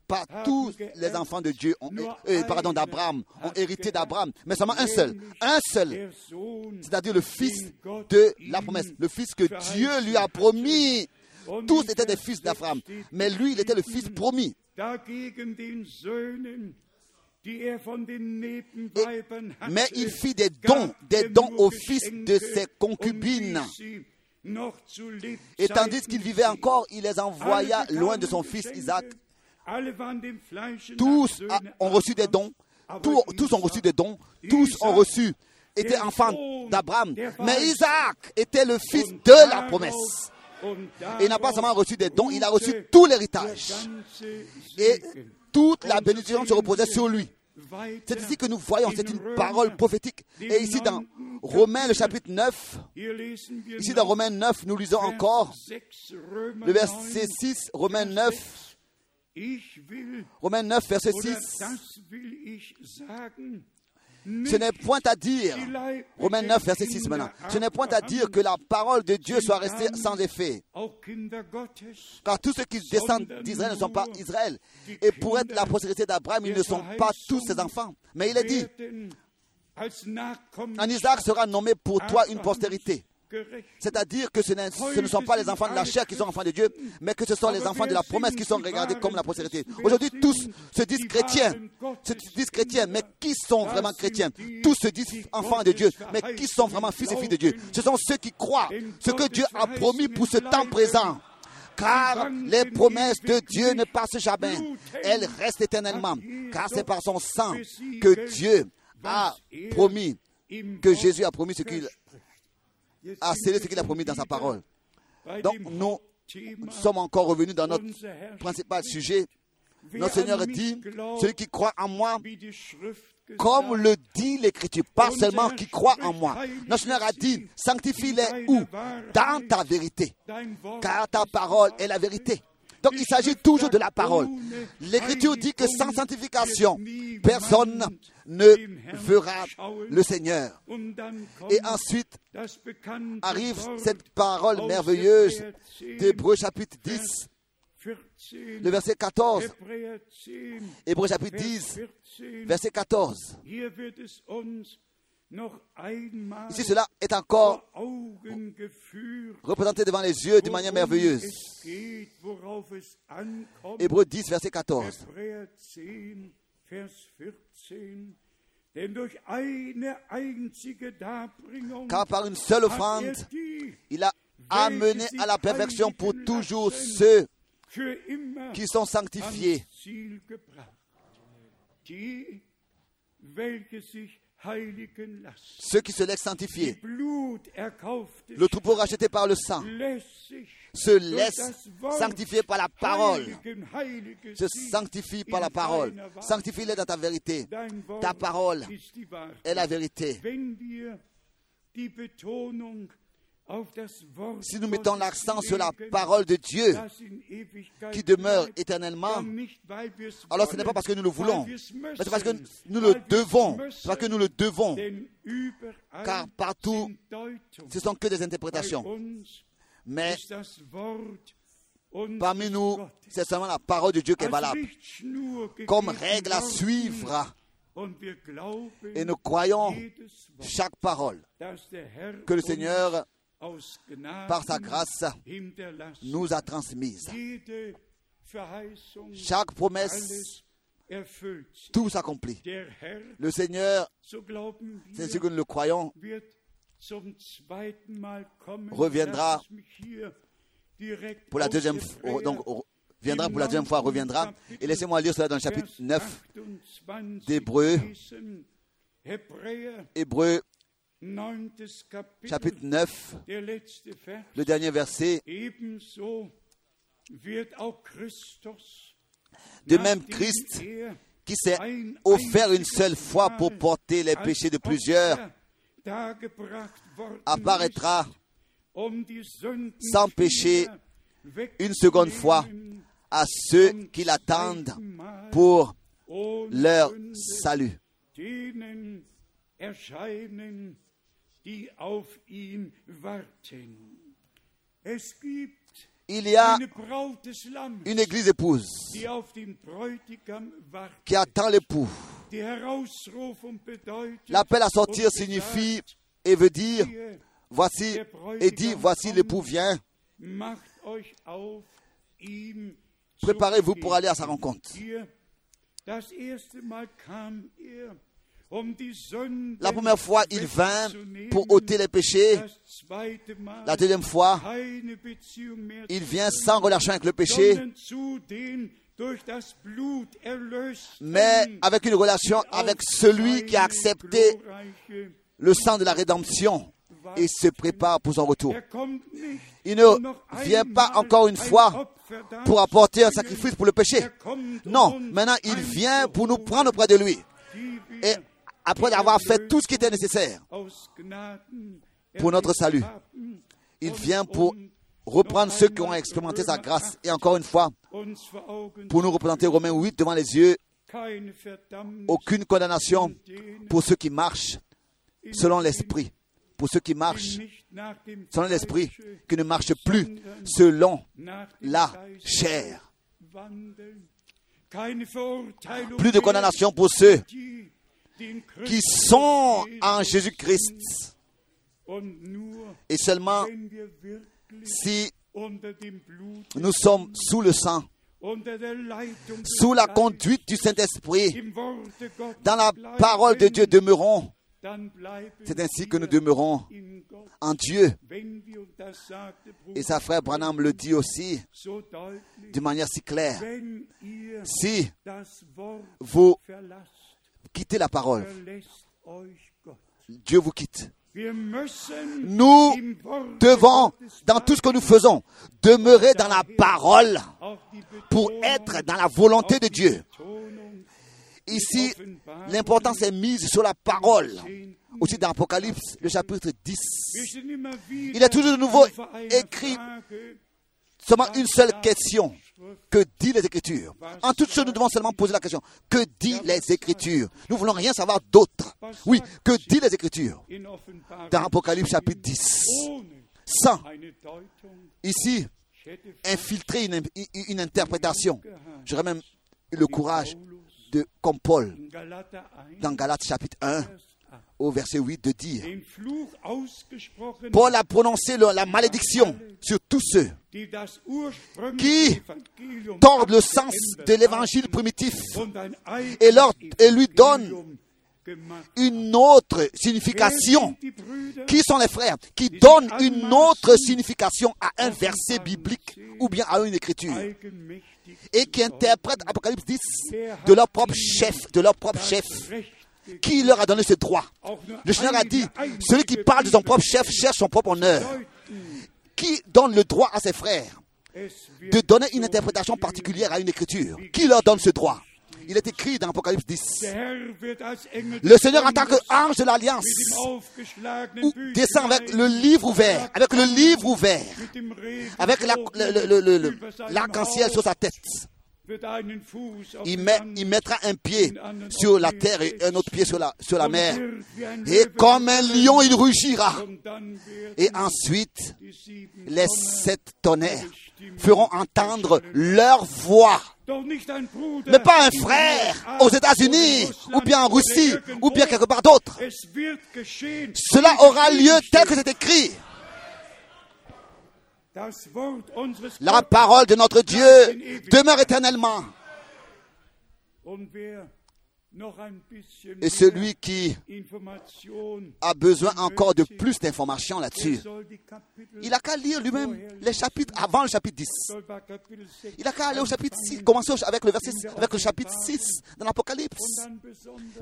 Pas tous les enfants de Dieu, ont, euh, pardon, d'Abraham, ont hérité d'Abraham, mais seulement un seul. Un seul. C'est-à-dire le fils de la promesse. Le fils que Dieu lui a promis. Tous étaient des fils d'Abraham. Mais lui, il était le fils promis. Er Mais il fit des dons, des dons aux fils de ses concubines. Et tandis qu'il vivait encore, il les envoya loin de son fils Isaac. Tous a- ont reçu des dons. Tous, tous ont reçu des dons. Tous ont reçu, étaient enfants d'Abraham. Mais. Isaac était le fils de la promesse. Et il n'a pas seulement reçu des dons, il a reçu tout l'héritage. Et. Toute la bénédiction se reposait sur lui. C'est ici que nous voyons, c'est une parole prophétique. Et ici dans Romains, le chapitre 9, Hier lesen wir ici dans Romains 9, nous lisons encore 6, Römer le verset 9, 6, Romains Vers 9, 6. Ich will, Romains 9, verset oder 6. Ce n'est point à dire, Romains 9, verset 6 maintenant, ce n'est point à dire que la parole de Dieu soit restée sans effet. Car tous ceux qui descendent d'Israël ne sont pas Israël. Et pour être la postérité d'Abraham, ils ne sont pas tous ses enfants. Mais il est dit, en Isaac sera nommé pour toi une postérité. C'est-à-dire que ce ne sont pas les enfants de la chair qui sont enfants de Dieu, mais que ce sont les enfants de la promesse qui sont regardés comme la postérité. Aujourd'hui, tous se disent chrétiens, se disent chrétiens, mais qui sont vraiment chrétiens? Tous se disent enfants de Dieu, mais qui sont vraiment fils et filles de Dieu? Ce sont ceux qui croient ce que Dieu a promis pour ce temps présent. Car les promesses de Dieu ne passent jamais, elles restent éternellement, car c'est par son sang que Dieu a promis, que Jésus a promis ce qu'il a scellé ce qu'il a promis dans sa parole. Donc nous sommes encore revenus dans notre principal sujet. Notre Seigneur dit, celui qui croit en moi, comme le dit l'Écriture, pas seulement qui croit en moi. Notre Seigneur a dit, sanctifie-les où? Dans ta vérité, car ta parole est la vérité. Donc il s'agit toujours de la parole. L'Écriture dit que sans sanctification, personne ne verra le Seigneur. Et ensuite arrive cette parole merveilleuse d'Hébreu chapitre 10, le verset 14. Hébreu chapitre 10, verset 14. Ici, cela est encore représenté devant les yeux d'une manière merveilleuse. Hébreu 10, verset 14. Car par une seule offrande, il a amené à la perfection pour toujours ceux qui sont sanctifiés. Ceux qui se laissent sanctifier. Le troupeau racheté par le sang se laisse sanctifier par la parole. Se sanctifie par la parole. Sanctifie-les dans ta vérité. Ta parole est la vérité. Si nous mettons l'accent sur la parole de Dieu qui demeure éternellement, alors ce n'est pas parce que nous le voulons, mais c'est parce que nous le devons, parce que nous le devons, car partout, ce sont que des interprétations. Mais parmi nous, c'est seulement la parole de Dieu qui est valable, comme règle à suivre. Et nous croyons chaque parole. que le Seigneur, par sa grâce, nous a transmise. Chaque promesse, tout s'accomplit. Le Seigneur, c'est ce que nous le croyons, reviendra pour la deuxième fois, donc viendra pour la deuxième fois, reviendra. Et laissez-moi lire cela dans le chapitre 9 d'Hébreu. Hébreu, chapitre 9, le dernier verset. De même, Christ, qui s'est offert une seule fois pour porter les péchés de plusieurs, apparaîtra sans péché une seconde fois à ceux qui l'attendent pour leur salut. Il y a une église épouse qui attend l'époux. L'appel à sortir signifie et veut dire voici et dit voici l'époux vient. Préparez-vous pour aller à sa rencontre. La première fois, il vint pour ôter les péchés. La deuxième fois, il vient sans relation avec le péché, mais avec une relation avec celui qui a accepté le sang de la rédemption et se prépare pour son retour. Il ne vient pas encore une fois pour apporter un sacrifice pour le péché. Non, maintenant il vient pour nous prendre auprès de lui. Et après avoir fait tout ce qui était nécessaire pour notre salut, il vient pour reprendre ceux qui ont expérimenté sa grâce. Et encore une fois, pour nous représenter Romains 8 devant les yeux, aucune condamnation pour ceux qui marchent selon l'esprit. Pour ceux qui marchent selon l'esprit, qui ne marchent plus selon la chair. Plus de condamnation pour ceux qui sont en Jésus-Christ. Et seulement si nous sommes sous le sang, sous la conduite du Saint-Esprit, dans la parole de Dieu demeurons, c'est ainsi que nous demeurons en Dieu. Et sa frère Branham le dit aussi de manière si claire. Si vous quittez la parole, Gott. Dieu vous quitte. Nous devons, dans tout ce que nous faisons, demeurer dans la parole pour être dans la volonté de Dieu. Ici, l'importance est mise sur la parole. Aussi dans Apocalypse, le chapitre 10. Wir sind immer wieder Il est toujours de nouveau écrit seulement une seule question. Que dit les Écritures En toutes choses, nous devons seulement poser la question. Que dit les Écritures Nous voulons rien savoir d'autre. Oui, que dit les Écritures Dans Apocalypse chapitre 10. ohne Sans, ici, infiltrer une, une interprétation. J'aurais même eu le courage de, comme Paul, in Galater 1, dans Galates chapitre 1, Vers 8, au verset 8, de dire Paul a prononcé la malédiction sur tous ceux qui tordent le sens de l'évangile primitif et, leur, et lui donnent une autre signification. Qui sont les frères? Qui donnent une autre signification à un verset biblique ou bien à une écriture? et qui interprètent Apocalypse 10 de leur propre chef, de leur propre chef? Qui leur a donné ce droit? Le Seigneur a dit, celui qui parle de son propre chef cherche son propre honneur. Qui donne le droit à ses frères Es de donner une interprétation particulière à une écriture Qui leur donne ce droit Il est écrit dans Apocalypse 10. der Herr wird als Engel Le Seigneur en tant qu'ange de l'alliance descend avec le livre ouvert, avec le livre ouvert, avec la- l'arc-en-ciel sur sa tête. Il, mettra un pied sur la terre et un autre pied sur la, sur la mer. Et comme un lion, il rugira. Et ensuite, les sept tonnerres feront entendre leur voix. Mais pas un frère aux États-Unis, ou bien en Russie, ou bien quelque part d'autre. Cela aura lieu tel que c'est écrit. La parole de notre Dieu demeure éternellement. Et celui qui a besoin encore de plus d'informations là-dessus, il a qu'à lire lui-même les chapitres avant le chapitre 10. soll bei Kapitel 6 Il a qu'à aller au chapitre 6, commencer avec le verset, avec le chapitre 6 dans l'Apocalypse.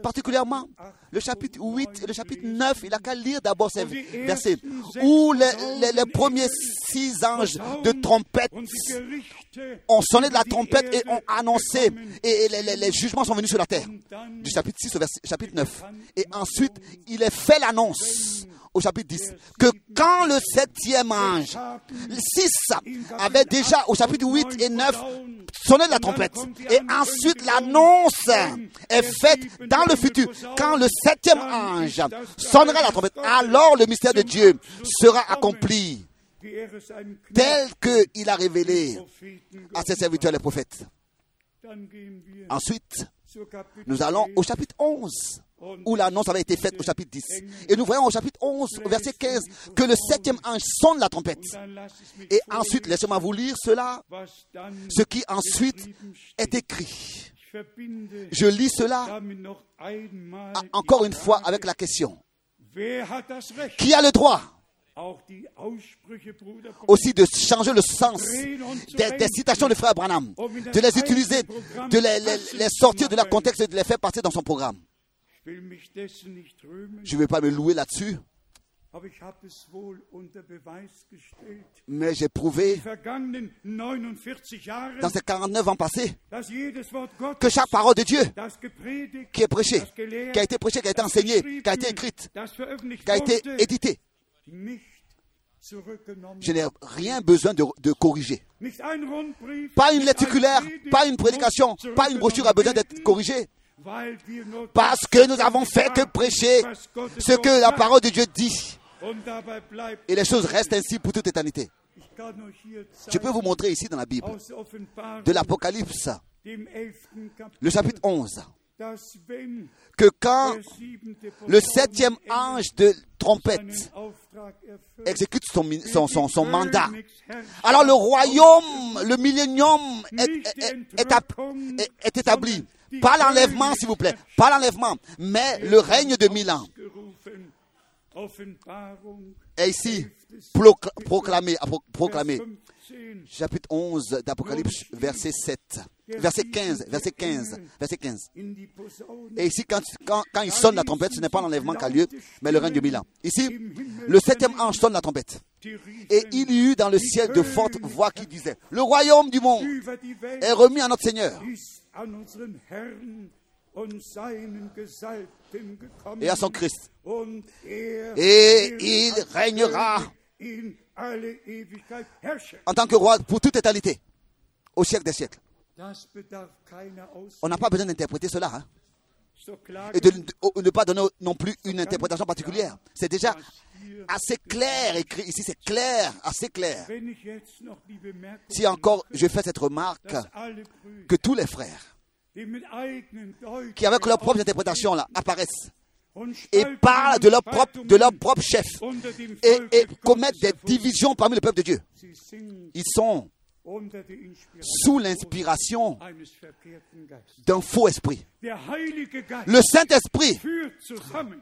Particulièrement le chapitre 8 et le chapitre 9, il a qu'à lire d'abord ces versets où les, les- les premiers six anges de trompette ont sonné de la trompette et ont annoncé, et, les jugements sont venus sur la terre. Du chapitre 6 au chapitre 9. Et ensuite, il est fait l'annonce au chapitre 10 que quand le septième ange, 6 avait déjà au chapitre 8 et 9 sonné la trompette. Et ensuite l'annonce est faite dans le futur. Quand le septième ange sonnera la trompette, alors le mystère de Dieu sera accompli tel qu'il a révélé à ses serviteurs les prophètes. Ensuite, nous allons au chapitre 11, où l'annonce avait été faite au chapitre 10. Et nous voyons au chapitre 11, au verset 15, que le septième ange sonne la trompette. Et ensuite, laissez-moi vous lire cela, ce qui ensuite est écrit. Je lis cela encore une fois avec la question. Qui a le droit aussi de changer le sens des, citations de frère Branham, de les utiliser, de les, sortir de leur contexte et de les faire passer dans son programme. Je ne vais pas me louer là-dessus. Mais j'ai prouvé dans ces 49 ans passés que chaque parole de Dieu qui est prêchée, qui a été prêchée, qui a été enseignée, qui a été écrite, qui a été éditée, je n'ai rien besoin de, corriger. Pas une lettre pas une prédication, pas une brochure a besoin d'être corrigée. Parce que nous avons fait que prêcher ce que la parole de Dieu dit. Et les choses restent ainsi pour toute éternité. Je peux vous montrer ici dans la Bible, de l'Apocalypse, le chapitre 11, que quand le septième ange de trompette exécute son, son, son, mandat, alors le royaume, le millénium est, est, établi. Pas l'enlèvement, s'il vous plaît, pas l'enlèvement, mais le règne de mille ans. est ici proclamé, proclamé. Chapitre 11 d'Apocalypse, verset 7. Verset 15, verset 15, verset 15. Et ici, quand, quand, quand il sonne la trompette, ce n'est pas l'enlèvement qui a lieu, mais le règne de Milan. Ici, le septième ange sonne la trompette. Et il y eut dans le ciel de fortes voix qui disaient, le royaume du monde est remis à notre Seigneur et à son Christ. Et il régnera en tant que roi pour toute éternité, au siècle des siècles. On n'a pas besoin d'interpréter cela. Hein. Et de, ne pas donner non plus une interprétation particulière. C'est déjà assez clair écrit ici, c'est clair, assez clair. Si encore je fais cette remarque, que tous les frères qui avec leur propre interprétation là apparaissent et parlent de leur propre, chef et, et commettent des divisions parmi le peuple de Dieu. Ils sont sous l'inspiration d'un faux esprit. Le Saint-Esprit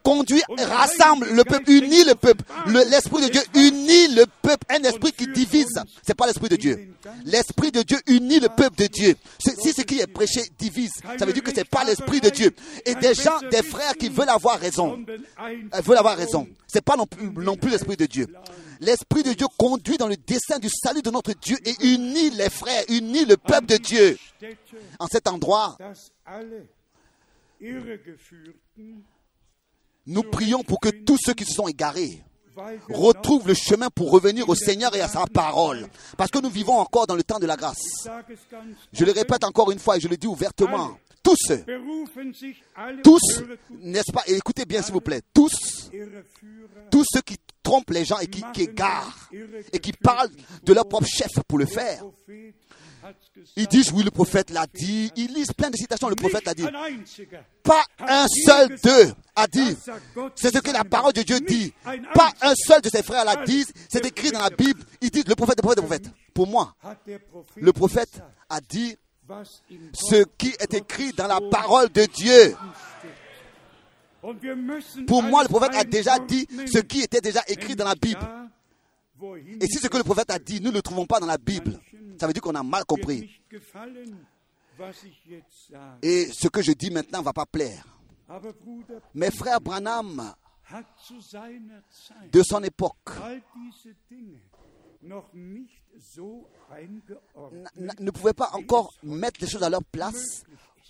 conduit, rassemble le peuple, unit le peuple. L'Esprit de Dieu unit le peuple. Un esprit qui divise, c'est pas l'Esprit de Dieu. L'Esprit de Dieu unit le peuple de Dieu. Si ce qui est prêché divise, ça veut dire que c'est pas l'Esprit de Dieu. Et des gens, des frères qui veulent avoir raison, euh, veulent avoir raison. C'est pas non plus, non plus l'Esprit de Dieu. L'Esprit de Dieu conduit dans le dessein du salut de notre Dieu et unit les frères, unit le peuple de Dieu. En cet endroit, nous prions pour que tous ceux qui se sont égarés retrouvent le chemin pour revenir au Seigneur et à sa parole. Parce que nous vivons encore dans le temps de la grâce. Je le répète encore une fois et je le dis ouvertement. Tous, tous, n'est-ce pas, écoutez bien s'il vous plaît, tous, tous ceux qui trompent les gens et qui, qui égarent et qui parlent de leur propre chef pour le faire, ils disent, oui, le prophète l'a dit. Ils lisent plein de citations, le prophète l'a dit. Pas un seul d'eux a dit. C'est ce que la parole de Dieu dit. Pas un seul de ses frères l'a dit. C'est écrit dans la Bible. Ils disent, le prophète, le prophète, le prophète. Pour moi, le prophète a dit ce qui est écrit dans la parole de Dieu. Pour moi, le prophète a déjà dit ce qui était déjà écrit dans la Bible. Et si ce que le prophète a dit, nous ne le trouvons pas dans la Bible, ça veut dire qu'on a mal compris. Et ce que je dis maintenant ne va pas plaire. Mais frère Branham, de son époque, ne pouvait pas encore mettre les choses à leur place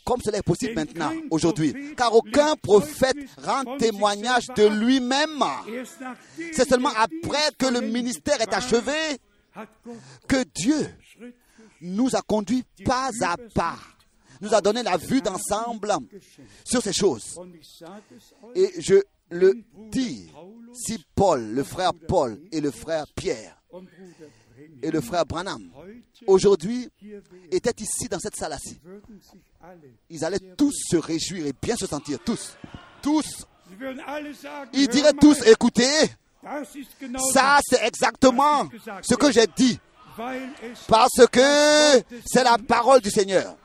comme cela est possible maintenant, aujourd'hui. Car aucun prophète rend témoignage de lui-même. C'est seulement après que le ministère est achevé que Dieu nous a conduits pas à pas, nous a donné la vue d'ensemble sur ces choses. Et je le dis, si Paul, le frère Paul et le frère Pierre et le frère Branham, aujourd'hui, étaient ici dans cette salle-ci, ils allaient tous se réjouir et bien se sentir, tous, tous. Ils diraient tous, écoutez, ça c'est exactement ce que j'ai dit, parce que c'est la parole du Seigneur.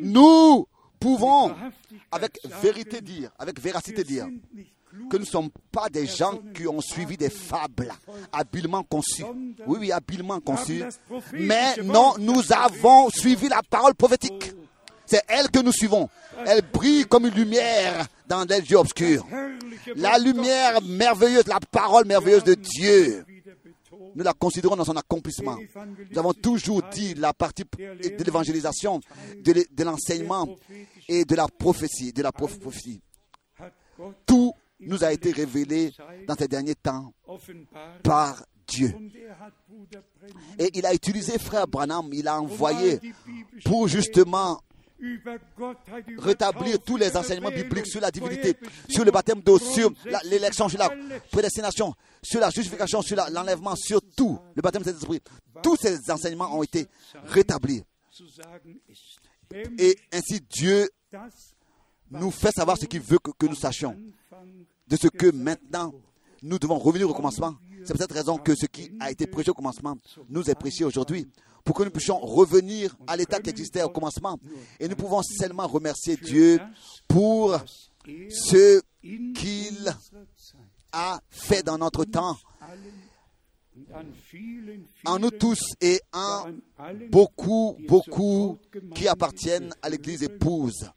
Nous pouvons avec vérité dire, avec véracité dire, que nous ne sommes pas des gens qui ont suivi des fables habilement conçues. Oui, oui, habilement conçues. Mais non, nous avons suivi la parole prophétique. C'est elle que nous suivons. Elle brille comme une lumière dans les yeux obscurs. La lumière merveilleuse, la parole merveilleuse de Dieu. Nous la considérons dans son accomplissement. Nous avons toujours dit la partie de l'évangélisation, de l'enseignement et de la prophétie, de la prophétie. Tout nous a été révélé dans ces derniers temps par Dieu. Et il a utilisé frère Branham, il a envoyé pour justement rétablir tous les enseignements bibliques sur la divinité, sur le baptême d'eau, sur l'élection, sur la prédestination, sur la justification, sur l'enlèvement, sur tout, le baptême de l'Esprit. Tous ces enseignements ont été rétablis. Et ainsi Dieu nous fait savoir ce qu'il veut que, nous sachions. De ce que maintenant nous devons revenir au commencement. C'est pour cette raison que ce qui a été prêché au commencement nous est prêché aujourd'hui. Pour que nous puissions revenir à l'état qui existait au commencement. Et nous pouvons seulement remercier Dieu pour ce qu'il a fait dans notre temps en nous tous et en beaucoup, beaucoup qui appartiennent à l'Église épouse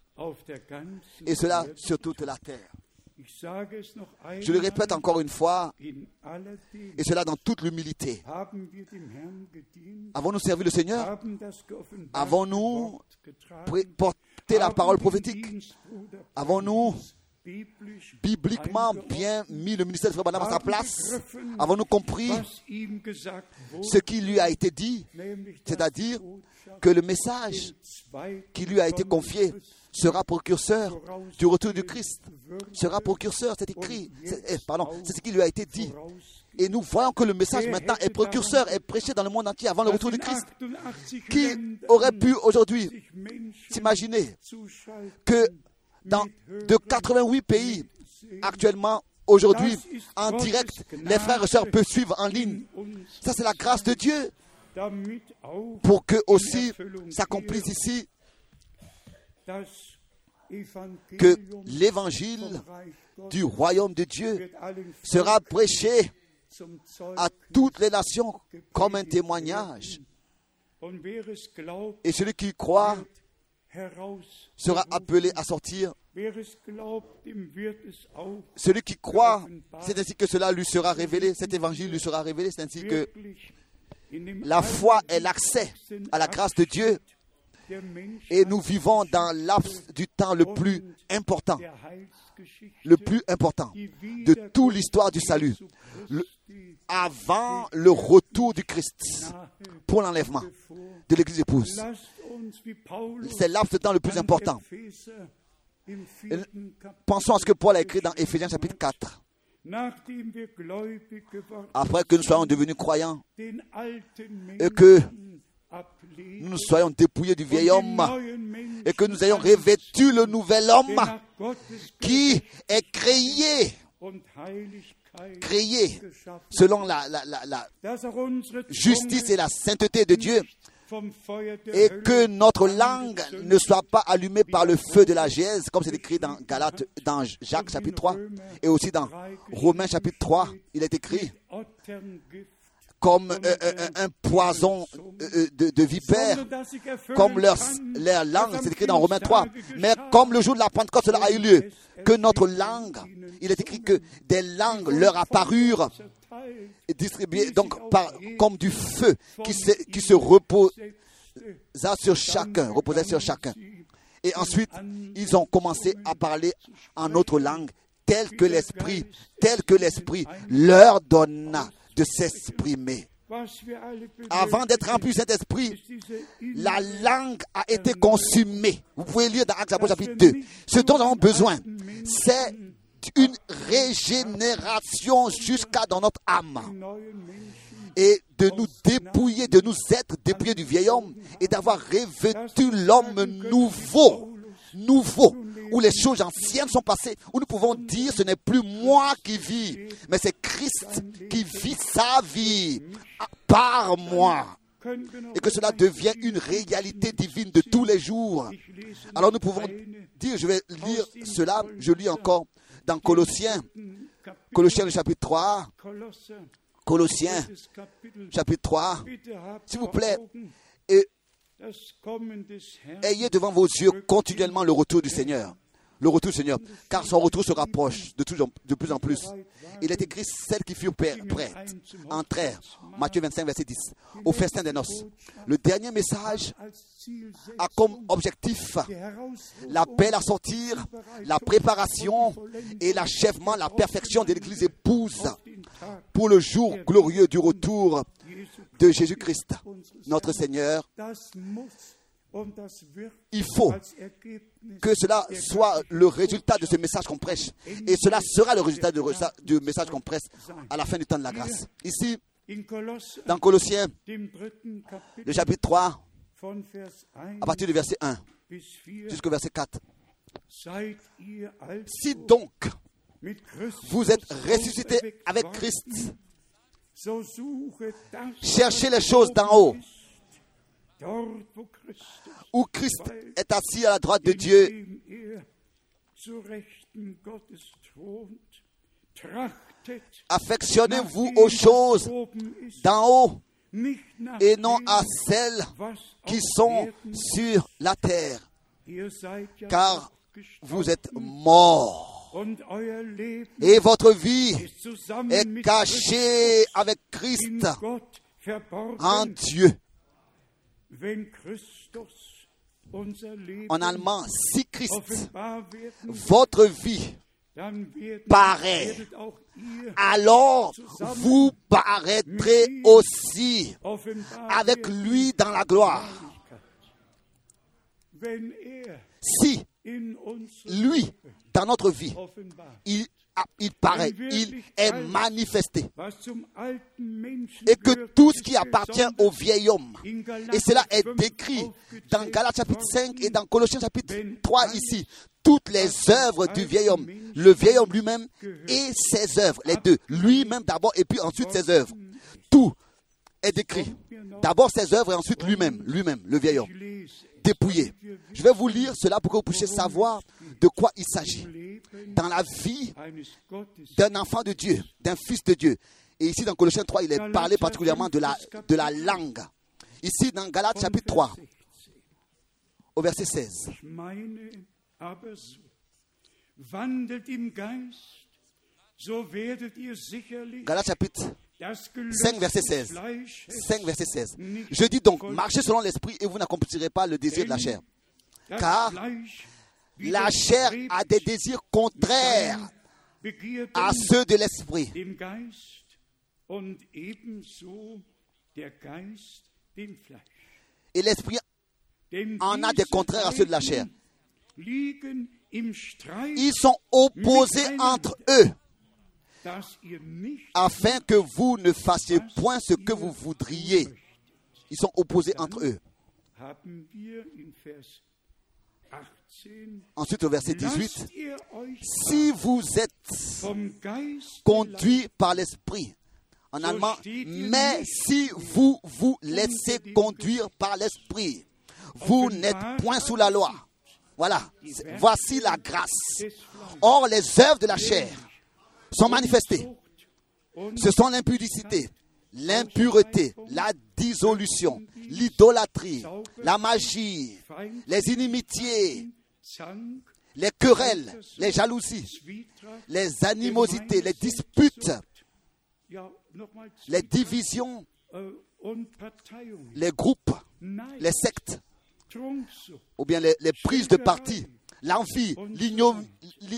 et cela sur toute la terre. Je le répète encore une fois, et cela dans toute l'humilité. Avons-nous servi le Seigneur? Avons-nous porté la parole prophétique? Avons-nous bibliquement bien mis le ministère de Frère à sa place? Avons-nous compris ce qui lui a été dit? C'est-à-dire que le message qui lui a été confié sera précurseur du retour du Christ. Sera précurseur, c'est écrit. Eh, pardon, c'est ce qui lui a été dit. Et nous voyons que le message maintenant est précurseur, est prêché dans le monde entier avant le retour du Christ. Qui aurait pu aujourd'hui s'imaginer que dans de 88 pays actuellement, aujourd'hui, en direct, les frères et sœurs peuvent suivre en ligne. Ça, c'est la grâce de Dieu pour que aussi s'accomplisse ici que l'évangile du royaume de Dieu sera prêché à toutes les nations comme un témoignage. Et celui qui croit sera appelé à sortir. Celui qui croit, c'est ainsi que cela lui sera révélé, cet évangile lui sera révélé, c'est ainsi que la foi est l'accès à la grâce de Dieu. Et nous vivons dans laps du temps le plus important, le plus important de toute l'histoire du salut, avant le retour du Christ pour l'enlèvement de l'Église épouse. C'est laps de temps le plus important. Pensons à ce que Paul a écrit dans Éphésiens chapitre 4. Après que nous soyons devenus croyants et que nous nous soyons dépouillés du vieil homme et que nous ayons revêtu le nouvel homme qui est créé, créé selon la, la justice et la sainteté de Dieu. Et que notre langue ne soit pas allumée par le feu de la gèse, comme c'est écrit dans, Galate, dans Jacques chapitre 3 et aussi dans Romains chapitre 3, il est écrit comme euh, euh, un poison euh, de, de vipère, comme leur, leur langue, c'est écrit dans Romains 3. Mais comme le jour de la Pentecôte, cela a eu lieu, que notre langue, il est écrit que des langues leur apparurent, distribuées donc par, comme du feu qui se, qui se reposa sur chacun, reposait sur chacun. Et ensuite, ils ont commencé à parler en autre langue, telle que l'Esprit, tel que l'Esprit leur donna de s'exprimer. Avant d'être rempli du Saint-Esprit, la langue a été consumée. Vous pouvez lire dans Actes chapitre 2. Ce dont nous avons besoin, c'est une régénération jusqu'à dans notre âme. Et de nous dépouiller, de nous être dépouillés du vieil homme et d'avoir revêtu l'homme nouveau. Nouveau où les choses anciennes sont passées, où nous pouvons dire ce n'est plus moi qui vis, mais c'est Christ qui vit sa vie par moi. Et que cela devienne une réalité divine de tous les jours. Alors nous pouvons dire, je vais lire cela, je lis encore dans Colossiens, Colossiens chapitre 3, Colossiens chapitre 3, s'il vous plaît, et ayez devant vos yeux continuellement le retour du Seigneur. Le retour du Seigneur, car son retour se rapproche de, plus en plus. Il est écrit celles qui furent prêtes entrèrent, Matthieu 25, verset 10, au festin des noces. Le dernier message a comme objectif la paix à sortir, la préparation et l'achèvement, la perfection de l'Église épouse pour le jour glorieux du retour de Jésus-Christ, notre Seigneur il faut que cela soit le résultat de ce message qu'on prêche. Et cela sera le résultat du message qu'on prêche à la fin du temps de la grâce. Ici, dans Colossiens, le chapitre 3, à partir du verset 1 jusqu'au verset 4. Si donc vous êtes ressuscité avec Christ, cherchez les choses d'en haut où Christ est assis à la droite de Dieu. Affectionnez-vous aux choses d'en haut et non à celles qui sont sur la terre, car vous êtes morts. Et votre vie est cachée avec Christ. En Dieu. En allemand, si Christ, votre vie paraît, alors vous paraîtrez aussi avec lui dans la gloire. Si lui, dans notre vie, il ah, il paraît, il est manifesté. Et que tout ce qui appartient au vieil homme, et cela est décrit dans Galates chapitre 5 et dans Colossiens chapitre 3 ici, toutes les œuvres du vieil homme, le vieil homme lui-même et ses œuvres, les deux, lui-même d'abord et puis ensuite ses œuvres. Tout est décrit. D'abord ses œuvres et ensuite lui-même, lui-même, le vieil homme, dépouillé. Je vais vous lire cela pour que vous puissiez savoir de quoi il s'agit dans la vie d'un enfant de Dieu, d'un fils de Dieu. Et ici, dans Colossiens 3, il est parlé particulièrement de la, de la langue. Ici, dans Galates chapitre 3, au verset 16. Galates chapitre 5, verset 16. 5, verset 16. Je dis donc, marchez selon l'esprit et vous n'accomplirez pas le désir de la chair. Car la chair a des désirs contraires à ceux de l'esprit. Et l'esprit en a des contraires à ceux de la chair. Ils sont opposés entre eux afin que vous ne fassiez point ce que vous voudriez. Ils sont opposés entre eux. Ensuite, au verset 18, si vous êtes conduit par l'Esprit, en allemand, mais si vous vous laissez conduire par l'Esprit, vous n'êtes point sous la loi. Voilà, voici la grâce. Or, les œuvres de la chair sont manifestées. Ce sont l'impudicité, l'impureté, la dissolution, l'idolâtrie, la magie, les inimitiés, les querelles, les jalousies, les animosités, les disputes, les divisions, les groupes, les sectes, ou bien les prises de parti, l'envie,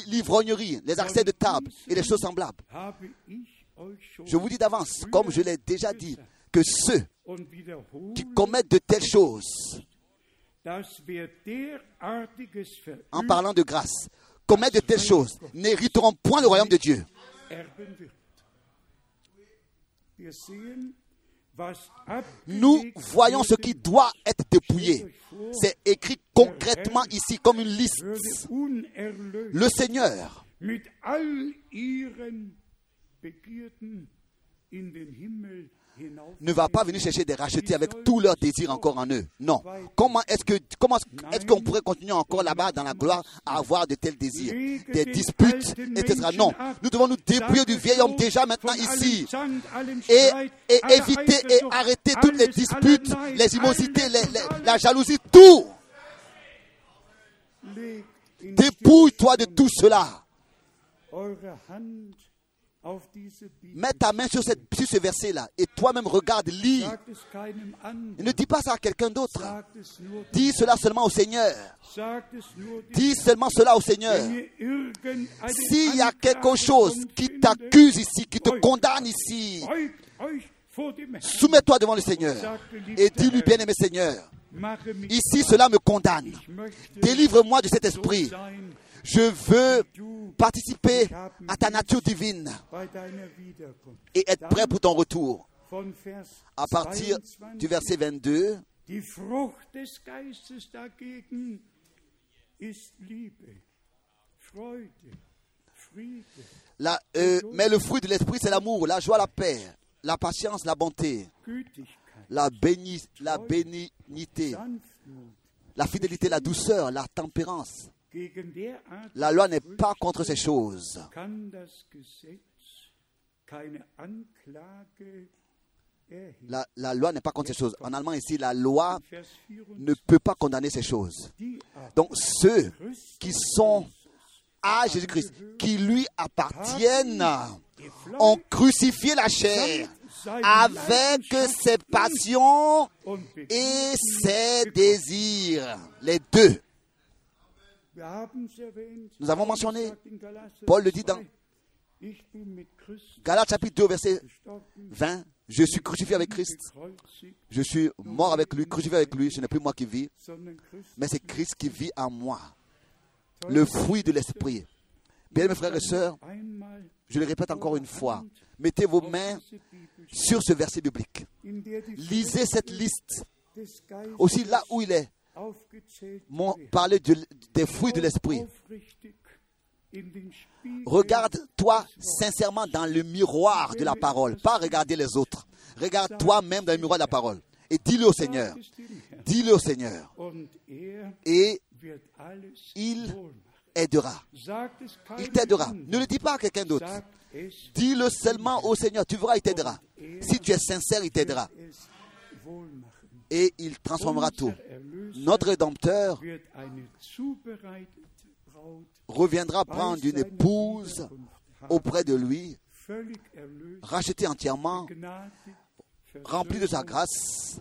l'ivrognerie, les accès de table et les choses semblables. Je vous dis d'avance, comme je l'ai déjà dit, que ceux qui commettent de telles choses, en parlant de grâce, commettent de telles choses, n'hériteront point le royaume de Dieu. Nous voyons ce qui doit être dépouillé. C'est écrit concrètement ici comme une liste. Le Seigneur ne va pas venir chercher des rachetés avec tous leurs désirs encore en eux. Non. Comment est-ce que comment est-ce qu'on pourrait continuer encore là-bas dans la gloire à avoir de tels désirs, des disputes, etc. Non. Nous devons nous dépouiller du vieil homme déjà maintenant ici et, et éviter et arrêter toutes les disputes, les immosités, les- les- la jalousie, tout. Dépouille-toi de tout cela. Mets ta main sur, cette, sur ce verset-là et toi-même regarde, lis. Et ne dis pas ça à quelqu'un d'autre. Dis cela seulement au Seigneur. Dis seulement cela au Seigneur. S'il y a quelque chose qui t'accuse ici, qui te condamne ici, soumets-toi devant le Seigneur et dis-lui, bien-aimé Seigneur, ici cela me condamne. Délivre-moi de cet esprit. Je veux participer à ta nature divine et être prêt pour ton retour. À partir 22, du verset 22, Die Frucht des Geistes dagegen ist Liebe, Freude, Friede, la- euh, mais le fruit de l'esprit, c'est l'amour, la joie, la paix, la patience, la bonté, la, béni- la bénignité, la fidélité, la douceur, la tempérance. La loi n'est pas contre ces choses. La, la loi n'est pas contre ces choses. En allemand ici, la loi Vers 24. ne peut pas condamner ces choses. Donc ceux qui sont à Jésus-Christ, qui lui appartiennent, ont crucifié la chair avec ses passions et ses désirs. Les deux. Nous avons mentionné, Paul le dit dans 2, Ich bin mit Christus Galates chapitre 2, verset gestorben, 20. Je suis crucifié avec Christ. Je suis mort avec lui, crucifié avec lui. Ce n'est plus moi qui vis, mais c'est Christ qui vit en moi. Le fruit de l'esprit. Bien, mes frères et sœurs, je le répète encore une fois, mettez vos mains sur ce verset biblique. Lisez cette liste. Aussi là où il est, parler de- des fruits de l'esprit. Regarde-toi sincèrement dans le miroir de la parole, pas regarder les autres. Regarde toi-même dans le miroir de la parole et dis-le au Seigneur. Dis-le au Seigneur et il. Aidera. Il t'aidera. Ne le dis pas à quelqu'un d'autre. Dis-le seulement au Seigneur. Tu verras, il t'aidera. Si tu es sincère, il t'aidera. Et il transformera tout. Notre Rédempteur reviendra prendre une épouse auprès de lui, rachetée entièrement, remplie de sa grâce,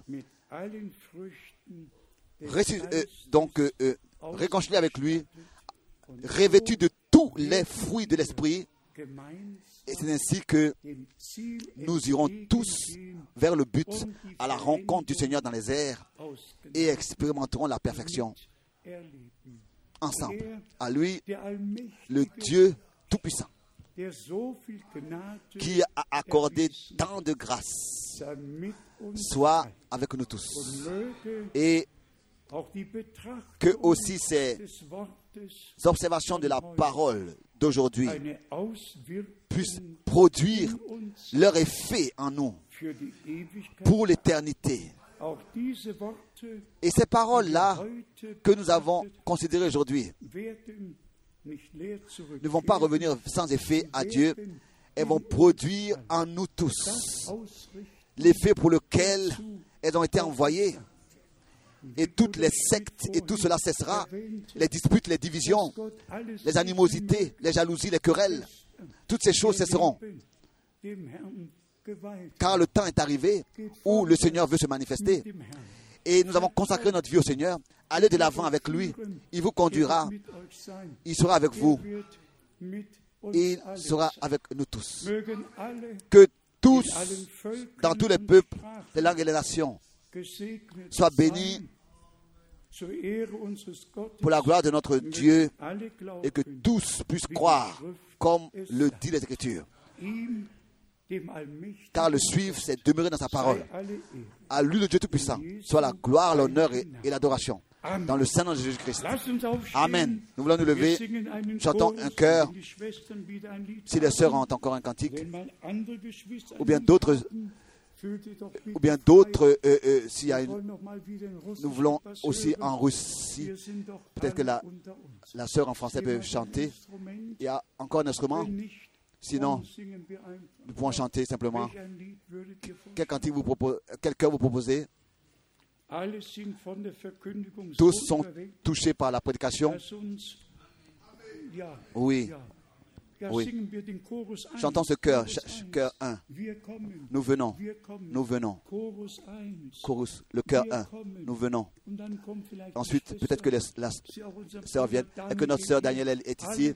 euh, donc euh, euh, réconciliée avec lui, revêtue de tous les fruits de l'esprit. Et c'est ainsi que nous irons tous vers le but, à la rencontre du Seigneur dans les airs et expérimenterons la perfection ensemble. À lui, le Dieu Tout-Puissant, qui a accordé tant de grâce, soit avec nous tous. Et que aussi ces observations de la parole d'aujourd'hui puissent produire leur effet en nous pour l'éternité. Et ces paroles-là que nous avons considérées aujourd'hui ne vont pas revenir sans effet à Dieu. Elles vont produire en nous tous l'effet pour lequel elles ont été envoyées. Et toutes les sectes et tout cela cessera. Les disputes, les divisions, les animosités, les jalousies, les querelles. Toutes ces choses cesseront. Car le temps est arrivé où le Seigneur veut se manifester. Et nous avons consacré notre vie au Seigneur. Allez de l'avant avec lui. Il vous conduira. Il sera avec vous. Il sera avec nous tous. Que tous, dans tous les peuples, les langues et les nations, soient bénis pour la gloire de notre Dieu et que tous puissent croire comme le dit les Écritures. Car le suivre, c'est demeurer dans sa parole. À lui, le Dieu Tout-Puissant, soit la gloire, l'honneur et, l'adoration. Dans le Saint nom de Jésus-Christ. Amen. Nous voulons nous lever. Chantons un chœur. Si les sœurs ont encore un cantique, ou bien d'autres, ou bien d'autres, euh, euh, s'il y a une, nous voulons aussi en Russie. Peut-être que la, la sœur en français peut chanter. Il y a encore un instrument. Sinon, nous pouvons chanter simplement. Quel cantique vous proposez, quel cœur vous proposez? Tous sont touchés par la prédication. Oui. Oui. Chantons ce cœur, cœur 1. Nous venons, nous venons. Chorus, le cœur 1. Nous venons. Ensuite, peut-être que les, la sœur vienne et que notre sœur Danielle est ici.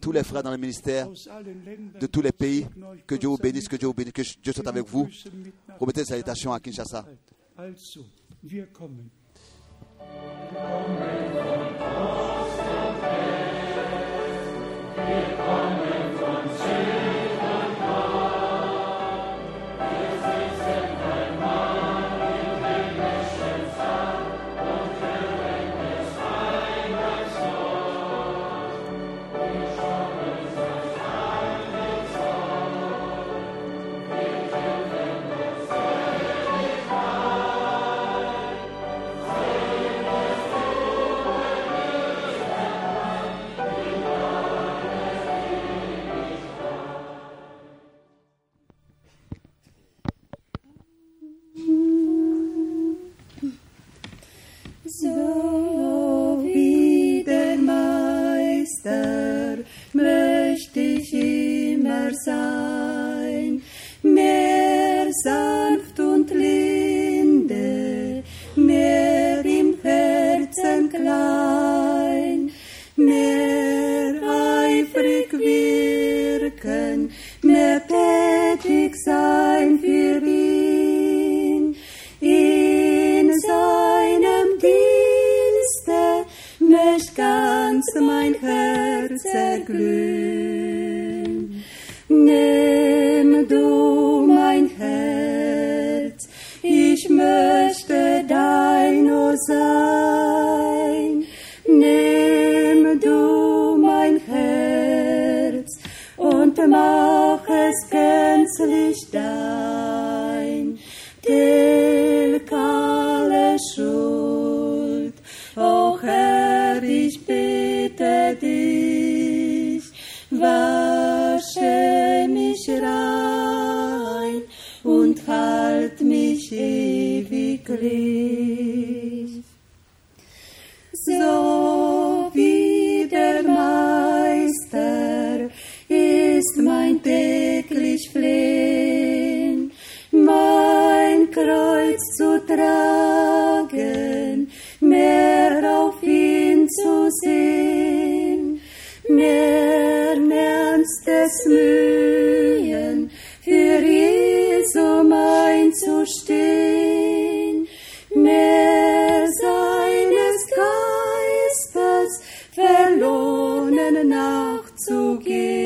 Tous les frères dans le ministère de tous les pays, que Dieu vous bénisse, que Dieu vous bénisse, que Dieu soit avec vous. Remettez des salutations à Kinshasa. nachzugehen.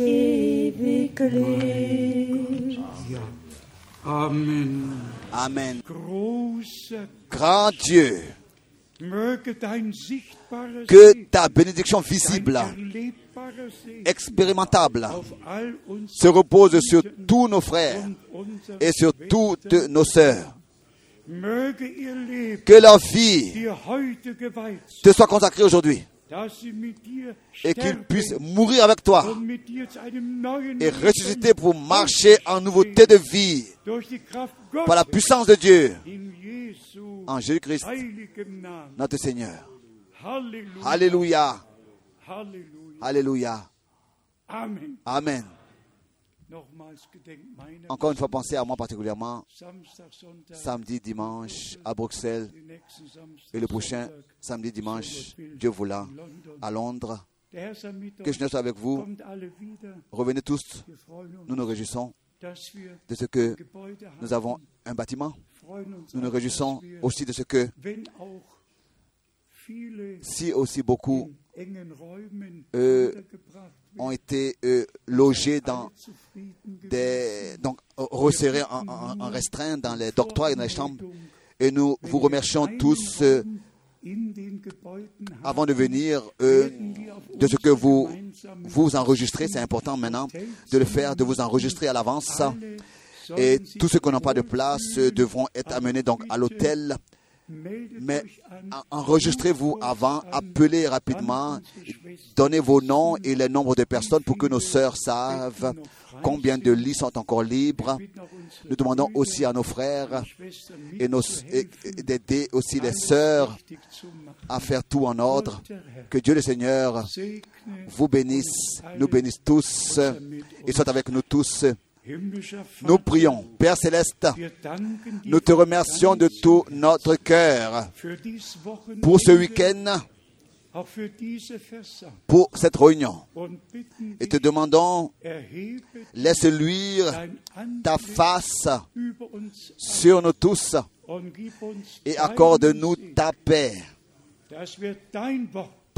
Ewiglich. Amen. Amen. Grand Dieu, que ta bénédiction visible, expérimentable, se repose sur tous nos frères et sur toutes nos sœurs. Que leur vie te soit consacrée aujourd'hui et qu'ils sterben puissent mourir avec toi et ressusciter pour marcher en nouveauté de vie par la puissance de Dieu en Jésus-Christ, notre Seigneur. Alléluia, Halleluja. Alléluia, Amen. Amen. Encore une fois, pensez à moi particulièrement samedi, dimanche à Bruxelles et le prochain samedi, dimanche, Dieu voulant, à Londres. Que je sois avec vous. Revenez tous. Nous nous réjouissons de ce que nous avons un bâtiment. Nous nous réjouissons aussi de ce que si aussi beaucoup untergebracht ont été euh, logés dans des donc euh, resserrés en, en- en restreint dans les dortoirs et dans les chambres. Et nous vous remercions tous euh, avant de venir euh, de ce que vous vous enregistrez. C'est important maintenant de le faire, de vous enregistrer à l'avance. Et tous ceux qui n'ont pas de place euh, devront être amenés donc à l'hôtel. Mais enregistrez-vous avant, appelez rapidement, donnez vos noms et le nombre de personnes pour que nos sœurs savent combien de lits sont encore libres. Nous demandons aussi à nos frères et et- d'aider aussi les sœurs à faire tout en ordre. Que Dieu le Seigneur vous bénisse, nous bénisse tous et soit avec nous tous. Nous prions. Père céleste, nous te remercions de tout notre cœur pour ce week-end, pour cette réunion. Et te demandons, laisse luire ta face sur nous tous et accorde-nous ta paix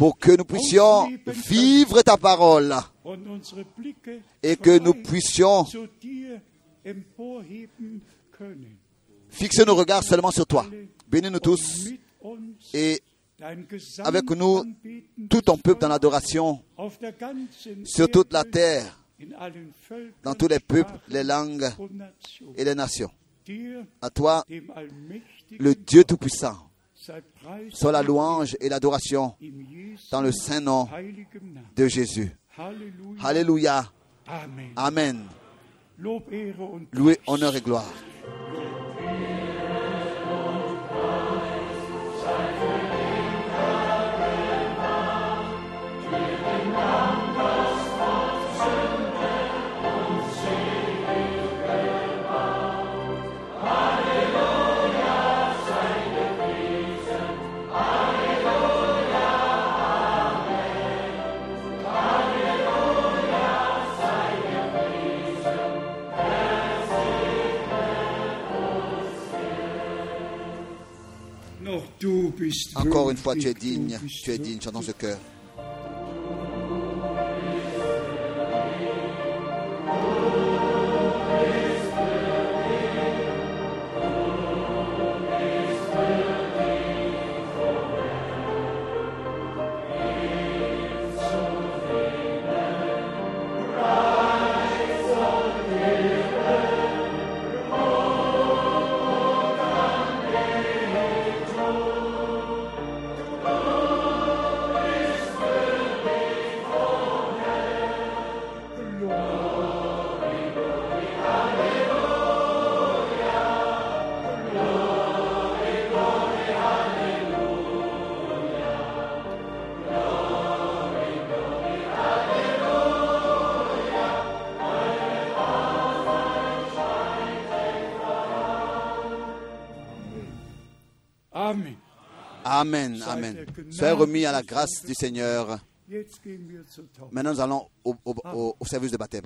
pour que nous puissions vivre ta parole et que nous puissions fixer nos regards seulement sur toi. Bénis-nous tous et avec nous tout ton peuple dans l'adoration sur toute la terre, dans tous les peuples, les langues et les nations. À toi, le Dieu Tout-Puissant, soit la louange et l'adoration dans le saint nom de Jésus. Alléluia. Amen. Loué, honneur et gloire. Encore une fois, tu es digne, tu es digne, chantons ce cœur. Amen, Amen. Soyez remis à la grâce du Seigneur. Maintenant, nous allons au, au- au- au service de baptême.